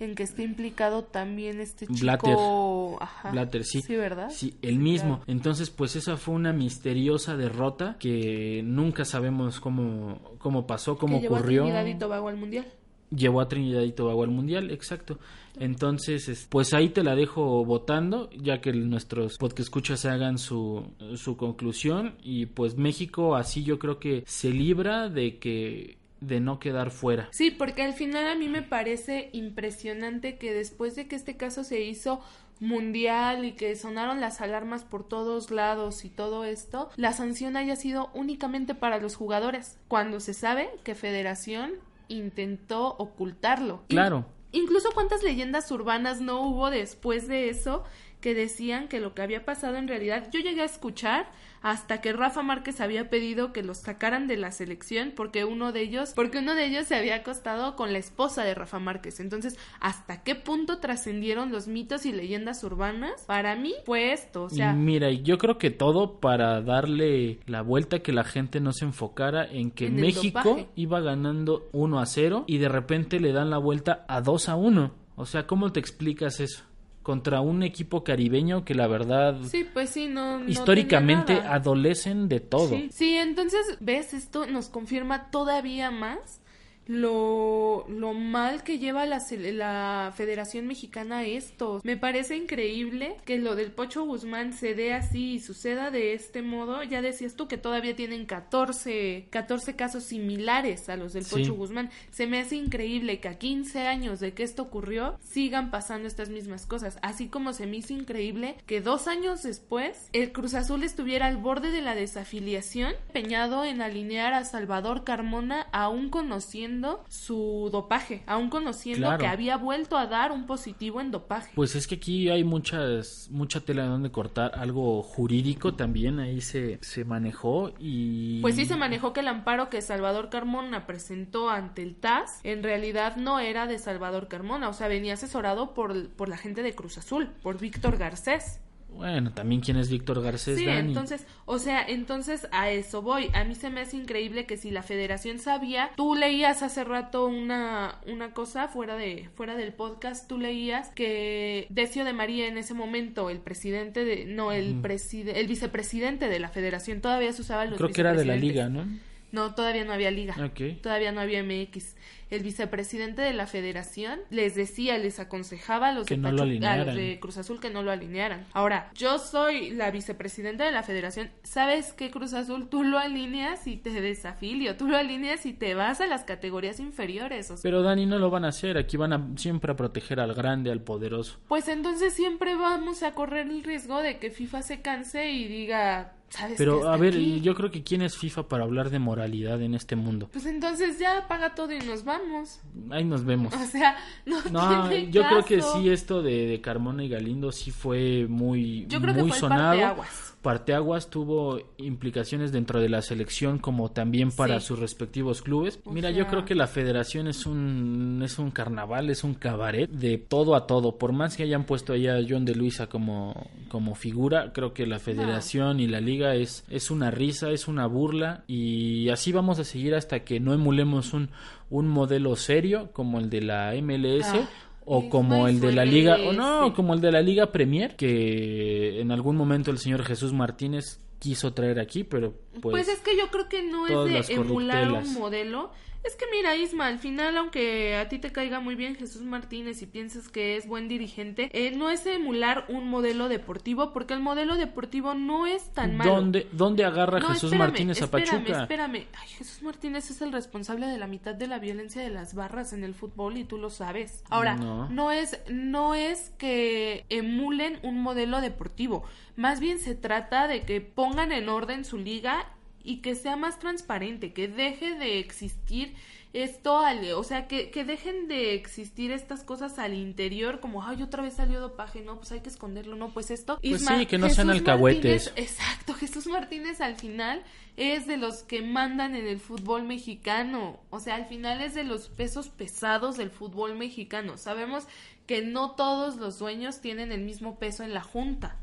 en que esté implicado también este chico Blatter, sí. Sí, ¿verdad? Sí, el mismo. Entonces, pues esa fue una misteriosa derrota que nunca sabemos cómo, cómo pasó, cómo ocurrió. Llevó a Trinidad y Tobago al Mundial. Llevó a Trinidad y Tobago al Mundial, exacto. Entonces, pues ahí te la dejo votando, ya que nuestros escuchas hagan su, su conclusión. Y pues México así yo creo que se libra de que de no quedar fuera. Sí, porque al final a mí me parece impresionante que después de que este caso se hizo mundial y que sonaron las alarmas por todos lados y todo esto, la sanción haya sido únicamente para los jugadores, cuando se sabe que Federación intentó ocultarlo. Claro. incluso cuántas leyendas urbanas no hubo después de eso que decían que lo que había pasado en realidad, yo llegué a escuchar hasta que Rafa Márquez había pedido que los sacaran de la selección porque uno de ellos, porque uno de ellos se había acostado con la esposa de Rafa Márquez. Entonces, ¿hasta qué punto trascendieron los mitos y leyendas urbanas? Para mí fue esto, o sea, mira, yo creo que todo para darle la vuelta que la gente no se enfocara en que México iba ganando 1 a 0 y de repente le dan la vuelta a 2 a 1. O sea, ¿cómo te explicas eso? Contra un equipo caribeño que la verdad sí pues sí no, históricamente adolecen de todo. Sí, sí entonces ves esto nos confirma todavía más lo, lo mal que lleva la, la Federación Mexicana esto. Me parece increíble que lo del Pocho Guzmán se dé así y suceda de este modo. Ya decías tú que todavía tienen 14, 14 casos similares a los del Pocho Guzmán. Se me hace increíble que a 15 años de que esto ocurrió sigan pasando estas mismas cosas. Así como se me hizo increíble que dos años después el Cruz Azul estuviera al borde de la desafiliación, empeñado en alinear a Salvador Carmona aún conociendo su dopaje, aún conociendo que había vuelto a dar un positivo en dopaje. Pues es que aquí hay muchas, mucha tela de donde cortar, algo jurídico también ahí se, se manejó y... Pues sí se manejó que el amparo que Salvador Carmona presentó ante el TAS en realidad no era de Salvador Carmona, o sea, venía asesorado por, por la gente de Cruz Azul, por Víctor Garcés. Bueno, también quién es Víctor Garcés. Sí, entonces, o sea, entonces a eso voy. A mí se me hace increíble que si la Federación sabía, tú leías hace rato una, una cosa fuera de fuera del podcast, tú leías que Decio de María en ese momento, el presidente de, no, el el vicepresidente de la Federación todavía se usaba los Creo que era de la liga, ¿no? No, todavía no había liga. Todavía no había MX el vicepresidente de la federación les decía, les aconsejaba a los, de, de Cruz Azul que no lo alinearan. Ahora, yo soy la vicepresidenta de la federación. ¿Sabes qué, Cruz Azul? Tú lo alineas y te desafilio. Tú lo alineas y te vas a las categorías inferiores. Pero Dani, no lo van a hacer. Aquí van a siempre a proteger al grande, al poderoso. Pues entonces siempre vamos a correr el riesgo de que FIFA se canse y diga, pero a ver, yo creo que quién es FIFA para hablar de moralidad en este mundo. Pues entonces ya paga todo y nos vamos. Ahí nos vemos. O sea, no, yo creo que sí esto de, Carmona y Galindo sí fue muy yo creo muy que fue sonado. Parteaguas tuvo implicaciones dentro de la selección como también para sus respectivos clubes. Mira, yo creo que la federación es un es un carnaval, es un cabaret de todo a todo. Por más que hayan puesto allá a John de Luisa como, como figura, creo que la federación y la liga es, es una risa, es una burla y así vamos a seguir hasta que no emulemos un, un modelo serio como el de la MLS. Ah o como el de la liga o no como el de la liga Premier que en algún momento el señor Jesús Martínez quiso traer aquí pero pues pues es que yo creo que no es de emular un modelo es que mira, Isma, al final, aunque a ti te caiga muy bien Jesús Martínez y piensas que es buen dirigente, eh, no es emular un modelo deportivo, porque el modelo deportivo no es tan malo. ¿Dónde, dónde agarra Jesús Martínez a Pachuca? Espérame, espérame. Ay, Jesús Martínez es el responsable de la mitad de la violencia de las barras en el fútbol y tú lo sabes. Ahora, no, no es, no es que emulen un modelo deportivo. Más bien se trata de que pongan en orden su liga y que sea más transparente, que deje de existir esto al, o sea, que, que dejen de existir estas cosas al interior, como, ay, otra vez salió dopaje, no, pues hay que esconderlo, no, pues esto. Pues sí, que no sean alcahuetes. Exacto, Jesús Martínez al final es de los que mandan en el fútbol mexicano, o sea, al final es de los pesos pesados del fútbol mexicano. Sabemos que no todos los dueños tienen el mismo peso en la junta.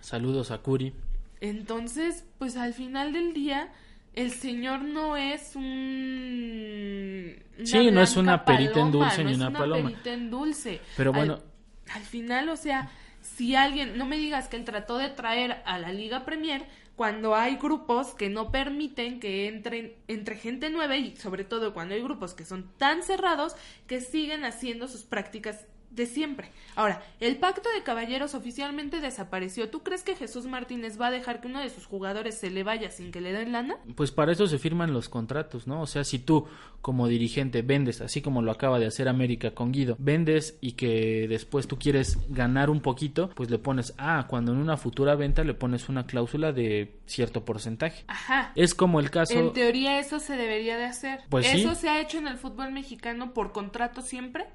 Saludos a Curi. Entonces, pues al final del día, el Señor no es un... Sí, no es una perita en dulce ni una, paloma. perita en dulce. Pero bueno... Al, final, o sea, si alguien... No me digas que él trató de traer a la Liga Premier cuando hay grupos que no permiten que entren entre gente nueva y sobre todo cuando hay grupos que son tan cerrados que siguen haciendo sus prácticas de siempre. Ahora, el pacto de caballeros oficialmente desapareció. ¿Tú crees que Jesús Martínez va a dejar que uno de sus jugadores se le vaya sin que le den lana? Pues para eso se firman los contratos, ¿no? O sea, si tú como dirigente vendes, así como lo acaba de hacer América con Guido, vendes y que después tú quieres ganar un poquito, pues le pones, ah, cuando en una futura venta le pones una cláusula de cierto porcentaje. Ajá. Es como el caso... En teoría eso se debería de hacer. Pues ¿Eso se ha hecho en el fútbol mexicano por contrato siempre?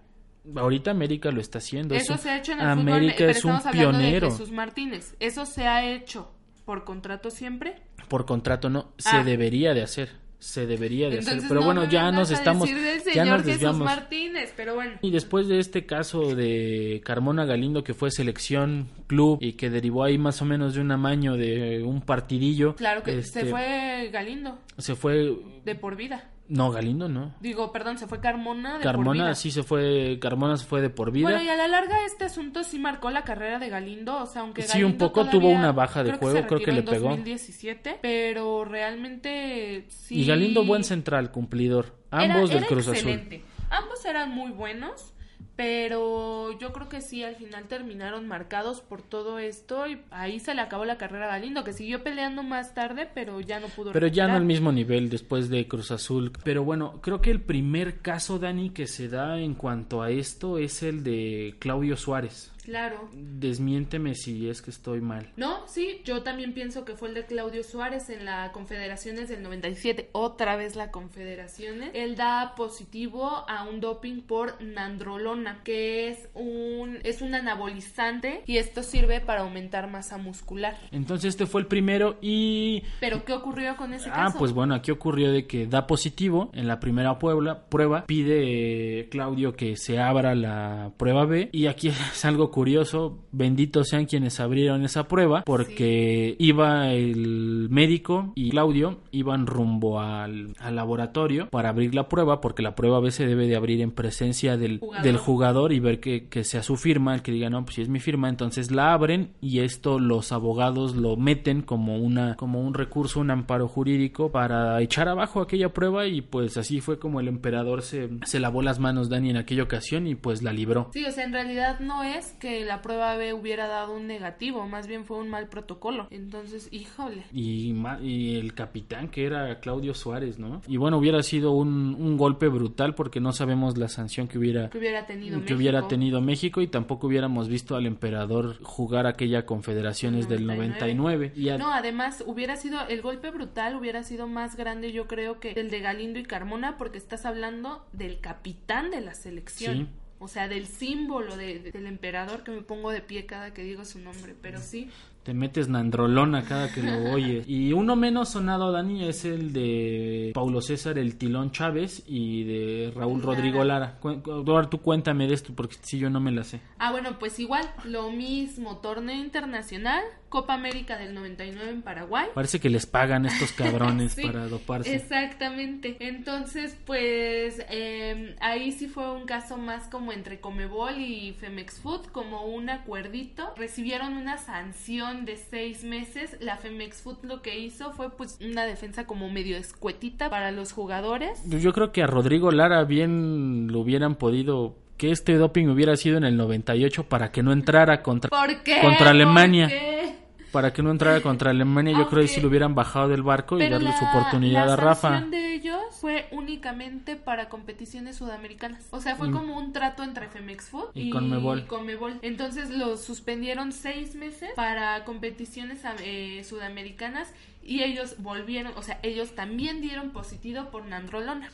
Ahorita América lo está haciendo. Eso se ha hecho en el América fútbol, es un pionero. De Jesús Martínez. ¿Eso se ha hecho por contrato siempre? Por contrato no, se ah. debería de hacer. Se debería de hacer. Pero bueno, ya nos estamos. Ya nos Jesús Martínez, pero bueno. Y después de este caso de Carmona Galindo, que fue selección, club, y que derivó ahí más o menos de un amaño de un partidillo. Claro que se este, fue Galindo. Se fue. De por vida No, Galindo no. Digo, perdón, se fue Carmona de Carmona por vida. sí se fue, Carmona se fue de por vida. Bueno, y a la larga este asunto sí marcó la carrera de Galindo, o sea, aunque Sí, un Galindo poco todavía- tuvo una baja de creo juego, se creo que le en pegó. 2017, pero realmente sí. Y Galindo buen central, cumplidor. Era- Ambos del era Cruz Azul. excelente. Ambos eran muy buenos, pero yo creo que sí, al final terminaron marcados por todo esto y ahí se le acabó la carrera a Galindo, que siguió peleando más tarde, pero ya no pudo Pero ya no al mismo nivel después de Cruz Azul. Pero bueno, creo que el primer caso, Dani, que se da en cuanto a esto es el de Claudio Suárez. Claro. Desmiénteme si es que estoy mal. No, sí, yo también pienso que fue el de Claudio Suárez en la Confederaciones del 97, otra vez la Confederaciones. Él da positivo a un doping por nandrolona, que es un es un anabolizante y esto sirve para aumentar masa muscular. Entonces este fue el primero y... Pero ¿qué ocurrió con ese Ah, caso? pues bueno, aquí ocurrió de que da positivo en la primera puebla, prueba, pide eh, Claudio que se abra la prueba B y aquí es algo curioso, benditos sean quienes abrieron esa prueba porque iba el médico y Claudio iban rumbo al, al laboratorio para abrir la prueba porque la prueba B se debe de abrir en presencia del Jugador. del jugador y ver que, que sea su firma, el que diga no, pues si es mi firma, entonces la abren y esto los abogados lo meten como una como un recurso, un amparo jurídico para echar abajo aquella prueba y pues así fue como el emperador se, se lavó las manos Dani en aquella ocasión y pues la libró. Sí, o sea, en realidad no es que la prueba B hubiera dado un negativo, más bien fue un mal protocolo. Entonces, híjole. Y, y el capitán que era Claudio Suárez, ¿no? Y bueno, hubiera sido un, un golpe brutal porque no sabemos la sanción que hubiera Que hubiera tenido que hubiera México. tenido México y tampoco hubiéramos visto al emperador jugar aquella confederaciones del 99 y a- No, además hubiera sido el golpe brutal hubiera sido más grande yo creo que el de Galindo y Carmona porque estás hablando del capitán de la selección. Sí. O sea, del símbolo de- de- del emperador que me pongo de pie cada que digo su nombre, pero sí. Te metes nandrolona cada que lo oyes. Y uno menos sonado, Dani, es el de Paulo César El Tilón Chávez y de Raúl Lara. Rodrigo Lara. Eduardo, tú cuéntame de esto porque si yo no me la sé. Ah, bueno, pues igual, lo mismo, torneo internacional, Copa América del 99 en Paraguay. Parece que les pagan estos cabrones Sí, para doparse. Exactamente. Entonces, pues eh, ahí sí fue un caso más como entre Comebol y Femex Food, como un acuerdito. Recibieron una sanción de seis meses. La Femex Food lo que hizo fue pues una defensa como medio escuetita para los jugadores. Yo creo que a Rodrigo Lara bien lo hubieran podido que este doping hubiera sido en el 98 para que no entrara contra ¿Por qué? Contra Alemania. ¿Por qué? Para que no entrara contra Alemania. Yo creo que si lo hubieran bajado del barco y darle la, su oportunidad la a Rafa. sanción de ellos fue únicamente para competiciones sudamericanas. O sea, fue Y- como un trato entre Femex Food Y y, Conmebol. y Conmebol. Entonces los suspendieron seis meses para competiciones eh, sudamericanas y ellos volvieron, o sea, ellos también dieron positivo por nandrolona.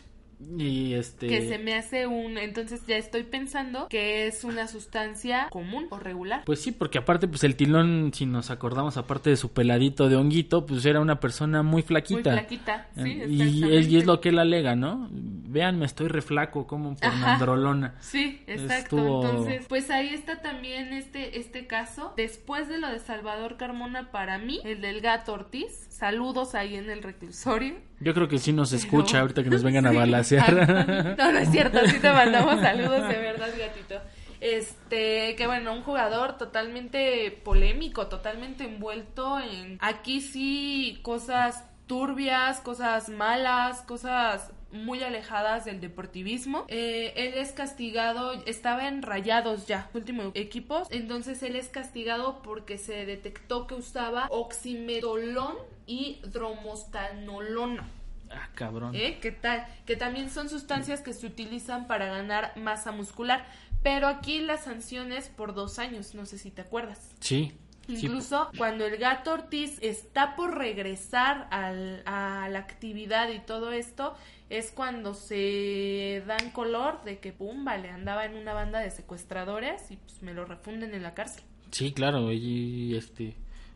Y este Que se me hace un... Entonces ya estoy pensando que es una sustancia común o regular. Pues sí, porque aparte, pues el tilón, si nos acordamos, aparte de su peladito de honguito, pues era una persona muy Muy flaquita. flaquita, sí, Eh, y, es, y es exactamente. lo que él alega, ¿no? Vean, me estoy reflaco como por Ajá. nandrolona. Sí, exacto. Estuvo- Entonces, pues ahí está también este, este caso. Después de lo de Salvador Carmona, para mí, el del gato Ortiz. Saludos ahí en el reclusorio. Yo creo que sí nos Pero- escucha ahorita que nos vengan a Sí. No, no es cierto, sí te mandamos saludos de verdad, gatito. Este, que bueno, un jugador totalmente polémico, totalmente envuelto en aquí sí cosas turbias, cosas malas, cosas muy alejadas del deportivismo. Eh, él es castigado, estaba en Rayados ya, último equipo, entonces él es castigado porque se detectó que usaba oximetolón y dromostanolona. Ah, cabrón. ¿Eh? ¿Qué tal? Que también son sustancias que se utilizan para ganar masa muscular. Pero aquí la sanción es por dos años, no sé si te acuerdas. Sí. sí, Incluso cuando el gato Ortiz está por regresar al- a la actividad y todo esto, es cuando se dan color de que, pum, vale, andaba en una banda de secuestradores y pues me lo refunden en la cárcel. Sí, claro, y este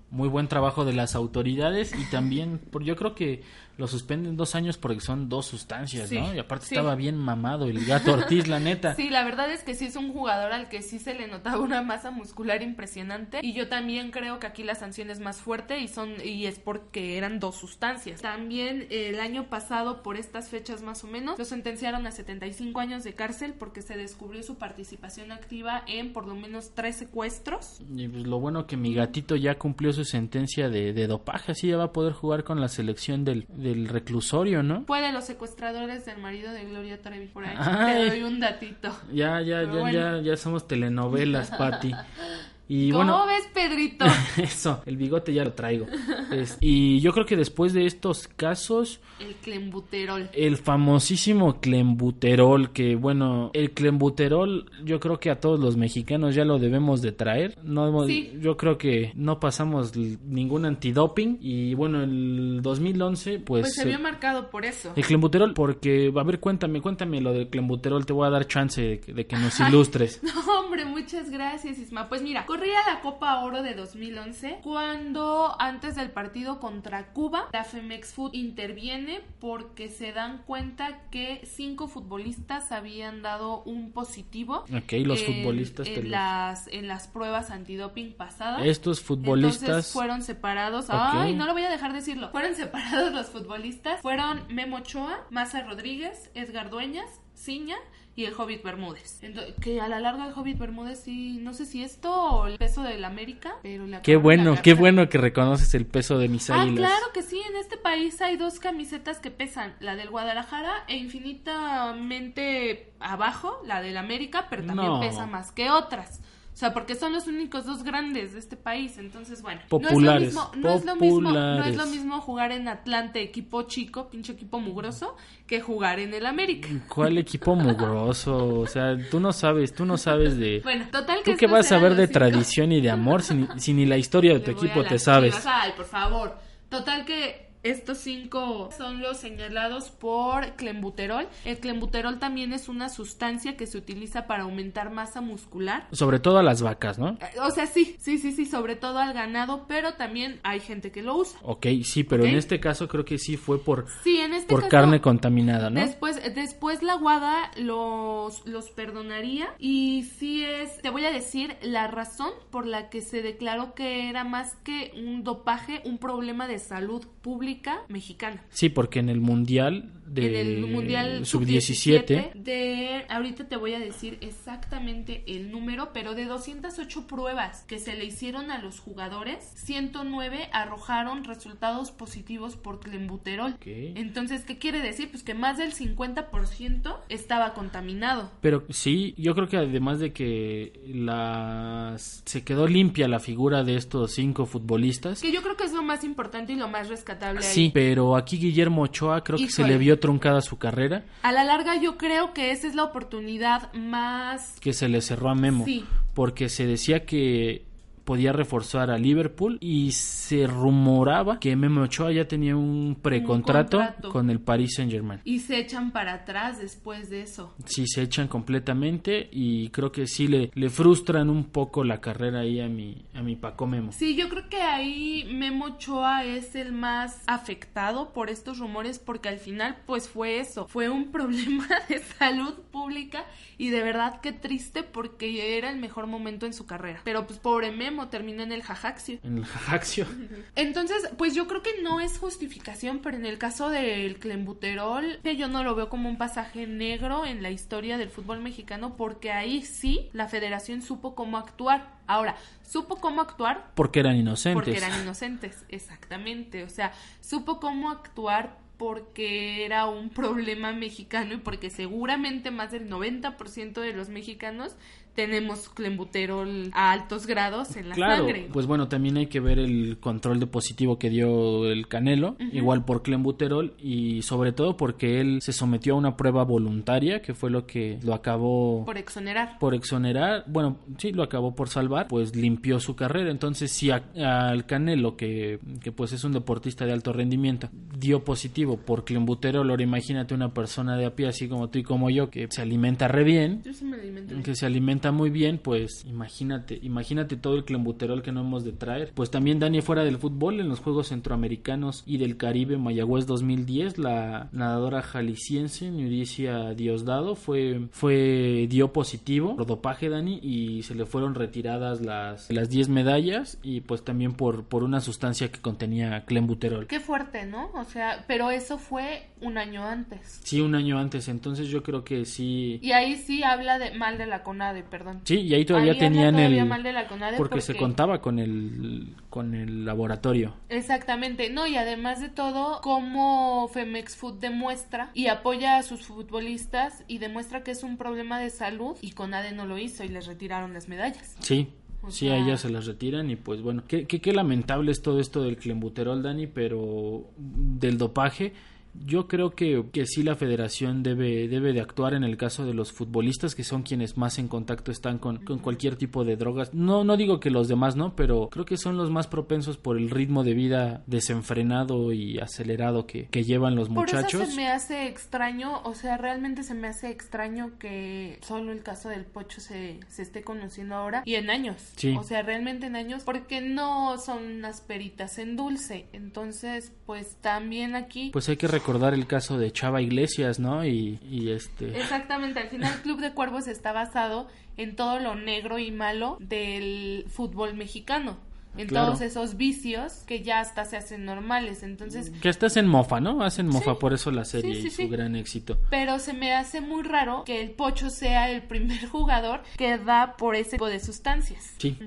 muy buen trabajo de las autoridades y también, por, yo creo que lo suspenden dos años porque son dos sustancias, Sí, ¿no? Y aparte sí. estaba bien mamado el gato Ortiz, la neta. Sí, la verdad es que sí es un jugador al que sí se le notaba una masa muscular impresionante y yo también creo que aquí la sanción es más fuerte y son y es porque eran dos sustancias. También eh, el año pasado por estas fechas más o menos lo sentenciaron a 75 años de cárcel porque se descubrió su participación activa en por lo menos tres secuestros. Y pues lo bueno que mi gatito ya cumplió su sentencia de, de dopaje, así ya va a poder jugar con la selección del, del reclusorio, ¿no? Fue de los secuestradores del marido de Gloria Trevi por ahí. Ay. Te doy un datito. Ya, ya, Pero ya, bueno. ya, ya somos telenovelas, Pati. Y ¿Cómo bueno, ves, Pedrito? eso, el bigote ya lo traigo. Es- y yo creo que después de estos casos, El clembuterol. el famosísimo clembuterol, que bueno, el clembuterol yo creo que a todos los mexicanos ya lo debemos de traer. No, hemos- Sí. Yo creo que no pasamos ningún antidoping y bueno, el 2011 pues... Pues se eh, vio marcado por eso. el clembuterol, porque, a ver, cuéntame, cuéntame lo del clembuterol, te voy a dar chance de, que- de que nos ilustres. No, hombre, muchas gracias, Isma. Pues mira, corría la Copa Oro de 2011 cuando antes del partido contra Cuba, la Femex Food interviene porque se dan cuenta que cinco futbolistas habían dado un positivo. Ok, los en- futbolistas en las en las pruebas antidoping pasadas. Estos futbolistas... Entonces fueron separados. Ok. Ay, no lo voy a dejar decirlo. Fueron separados los futbolistas. Fueron Memo Ochoa, Maza Rodríguez, Edgar Dueñas, Ciña y el Hobbit Bermúdez. Que a la larga el Hobbit Bermúdez sí, no sé si esto o el peso del América, pero le Qué bueno, la qué bueno que reconoces el peso de mis Ah, águilas. claro que sí, en este país hay dos camisetas que pesan, la del Guadalajara e infinitamente abajo, la del América, pero también No. pesa más que otras. O sea, porque son los únicos dos grandes de este país, entonces bueno. Populares, No es lo mismo, no es lo mismo, no es lo mismo jugar en Atlante, equipo chico, pinche equipo mugroso, que jugar en el América. ¿Cuál equipo mugroso? O sea, tú no sabes, tú no sabes de... Bueno, total que ¿Tú qué estos vas a ver de cinco- tradición y de amor si, ni- si ni la historia de tu Le equipo te sabes? Chivas. Ay, por favor. Total que estos cinco son los señalados por clembuterol. El clembuterol también es una sustancia que se utiliza para aumentar masa muscular. Sobre todo a las vacas, ¿no? Eh, O sea, sí, sí, sí, sí, sobre todo al ganado, pero también hay gente que lo usa. Ok, sí, pero en este caso creo que sí fue por, Sí, en este por caso, carne contaminada, ¿no? Después, después la WADA los, los perdonaría y sí es, te voy a decir la razón por la que se declaró que era más que un dopaje, un problema de salud pública mexicana. Sí, porque en el mundial de en el Mundial sub-17 Sub-17 de ahorita te voy a decir exactamente el número, pero de 208 pruebas que se le hicieron a los jugadores, 109 arrojaron resultados positivos por clenbuterol. Entonces, ¿qué quiere decir? Pues que más del 50% estaba contaminado. Pero sí, yo creo que además de que las se quedó limpia la figura de estos cinco futbolistas. Que yo creo que es lo más importante y lo más rescatable ahí. Sí, pero aquí Guillermo Ochoa creo que se le vio truncada su carrera, A la larga yo creo que esa es la oportunidad más que se le cerró a Memo, Sí. porque se decía que podía reforzar a Liverpool y se rumoraba que Memo Ochoa ya tenía un precontrato contrato. con el Paris Saint-Germain. y se echan para atrás después de eso. Sí, se echan completamente y creo que sí le, le frustran un poco la carrera ahí a mi, a mi Paco Memo. Sí, yo creo que ahí Memo Ochoa es el más afectado por estos rumores porque al final pues fue eso, fue un problema de salud pública y de verdad qué triste porque era el mejor momento en su carrera. Pero pues pobre Memo terminó en el Jajaxio. En el Jajaxio. Entonces, pues yo creo que no es justificación, pero en el caso del clembuterol, que yo no lo veo como un pasaje negro en la historia del fútbol mexicano, porque ahí sí la federación supo cómo actuar. Ahora, supo cómo actuar Porque eran inocentes. porque eran inocentes, exactamente. O sea, supo cómo actuar porque era un problema mexicano y porque seguramente más del 90% de los mexicanos tenemos clembuterol a altos grados en la Claro, sangre. pues bueno, también hay que ver el control de positivo que dio el Canelo, igual por clenbuterol y sobre todo porque él se sometió a una prueba voluntaria que fue lo que lo acabó por exonerar. por exonerar, bueno, sí, lo acabó por salvar, pues limpió su carrera. Entonces, si a- al Canelo, que, que pues es un deportista de alto rendimiento, dio positivo por clenbuterol, ahora imagínate una persona de a pie, así como tú y como yo, que se alimenta re bien, Yo sí me alimento bien. que se alimenta pinta muy bien, pues imagínate, imagínate todo el clembuterol que no hemos de traer. Pues también Dani fuera del fútbol en los Juegos Centroamericanos y del Caribe Mayagüez 2010, la nadadora jalisciense Nuricia Diosdado fue fue dio positivo por dopaje Dani y se le fueron retiradas las las 10 medallas y pues también por por una sustancia que contenía clembuterol. Qué fuerte, ¿no? O sea, pero eso fue un año antes. Sí, un año antes, entonces yo creo que sí. Y ahí sí habla de mal de la CONADE, perdón. Sí, y ahí todavía tenían el mal de la CONADE porque, se contaba con el con el laboratorio. Exactamente. No, y además de todo, como Femex Food demuestra y apoya a sus futbolistas y demuestra que es un problema de salud y CONADE no lo hizo y les retiraron las medallas. Sí, sí, a ellas se las retiran y pues bueno, qué, qué, qué lamentable es todo esto del clembuterol, Dani, pero del dopaje yo creo que, que sí la federación debe, debe de actuar en el caso de los futbolistas que son quienes más en contacto están con, con, cualquier tipo de drogas. No, no digo que los demás no, pero creo que son los más propensos por el ritmo de vida desenfrenado y acelerado que, que llevan los muchachos. Eso se me hace extraño, o sea, realmente se me hace extraño que solo el caso del pocho se, se esté conociendo ahora y en años. Sí. O sea, realmente en años, porque no son unas peritas en dulce. Entonces, pues también aquí. Pues hay que recordar el caso de Chava Iglesias, ¿no? Y, este... Exactamente, al final Club de Cuervos está basado en todo lo negro y malo del fútbol mexicano en todos esos vicios que ya hasta se hacen normales. Entonces. Que hasta hacen mofa, ¿no? Hacen mofa por eso la serie y su gran éxito. Pero se me hace muy raro que el Pocho sea el primer jugador que da por ese tipo de sustancias. Sí.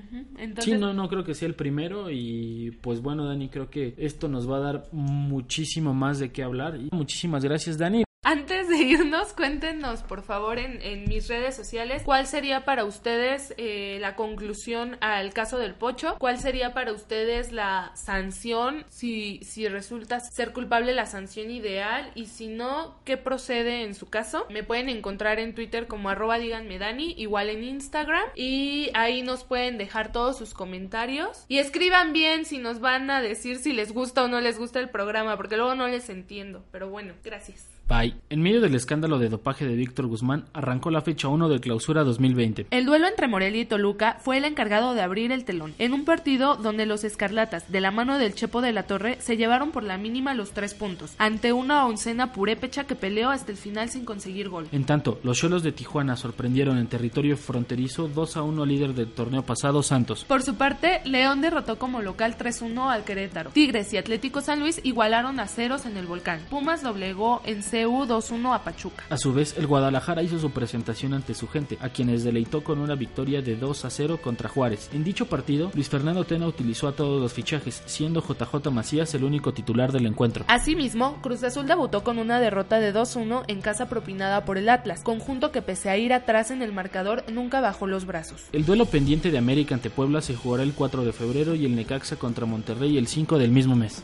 Sí, no, no creo que sea el primero. Y pues bueno, Dani, creo que esto nos va a dar muchísimo más de qué hablar. Y muchísimas gracias, Dani. Antes de irnos, cuéntenos por favor en, mis redes sociales cuál sería para ustedes eh, la conclusión al caso del pocho, cuál sería para ustedes la sanción, si, si resulta ser culpable la sanción ideal y si no, qué procede en su caso. Me pueden encontrar en Twitter como arroba díganme Dani, igual en Instagram y ahí nos pueden dejar todos sus comentarios y escriban bien si nos van a decir si les gusta o no les gusta el programa porque luego no les entiendo, pero bueno, gracias. Bye. En medio del escándalo de dopaje de Víctor Guzmán, arrancó la fecha 1 de clausura 2020. El duelo entre Morelia y Toluca fue el encargado de abrir el telón, en un partido donde los escarlatas, de la mano del Chepo de la Torre, se llevaron por la mínima los tres puntos, ante una oncena purépecha que peleó hasta el final sin conseguir gol. En tanto, los Cholos de Tijuana sorprendieron en territorio fronterizo 2 a 1 líder del torneo pasado, Santos. Por su parte, León derrotó como local 3-1 al Querétaro. Tigres y Atlético San Luis igualaron a ceros en el volcán. Pumas doblegó en C 2-1 a Pachuca. A su vez, el Guadalajara hizo su presentación ante su gente, a quienes deleitó con una victoria de 2-0 contra Juárez. En dicho partido, Luis Fernando Tena utilizó a todos los fichajes, siendo JJ Macías el único titular del encuentro. Asimismo, Cruz Azul debutó con una derrota de 2-1 en casa propinada por el Atlas, conjunto que pese a ir atrás en el marcador nunca bajó los brazos. El duelo pendiente de América ante Puebla se jugará el 4 de febrero y el Necaxa contra Monterrey el 5 del mismo mes.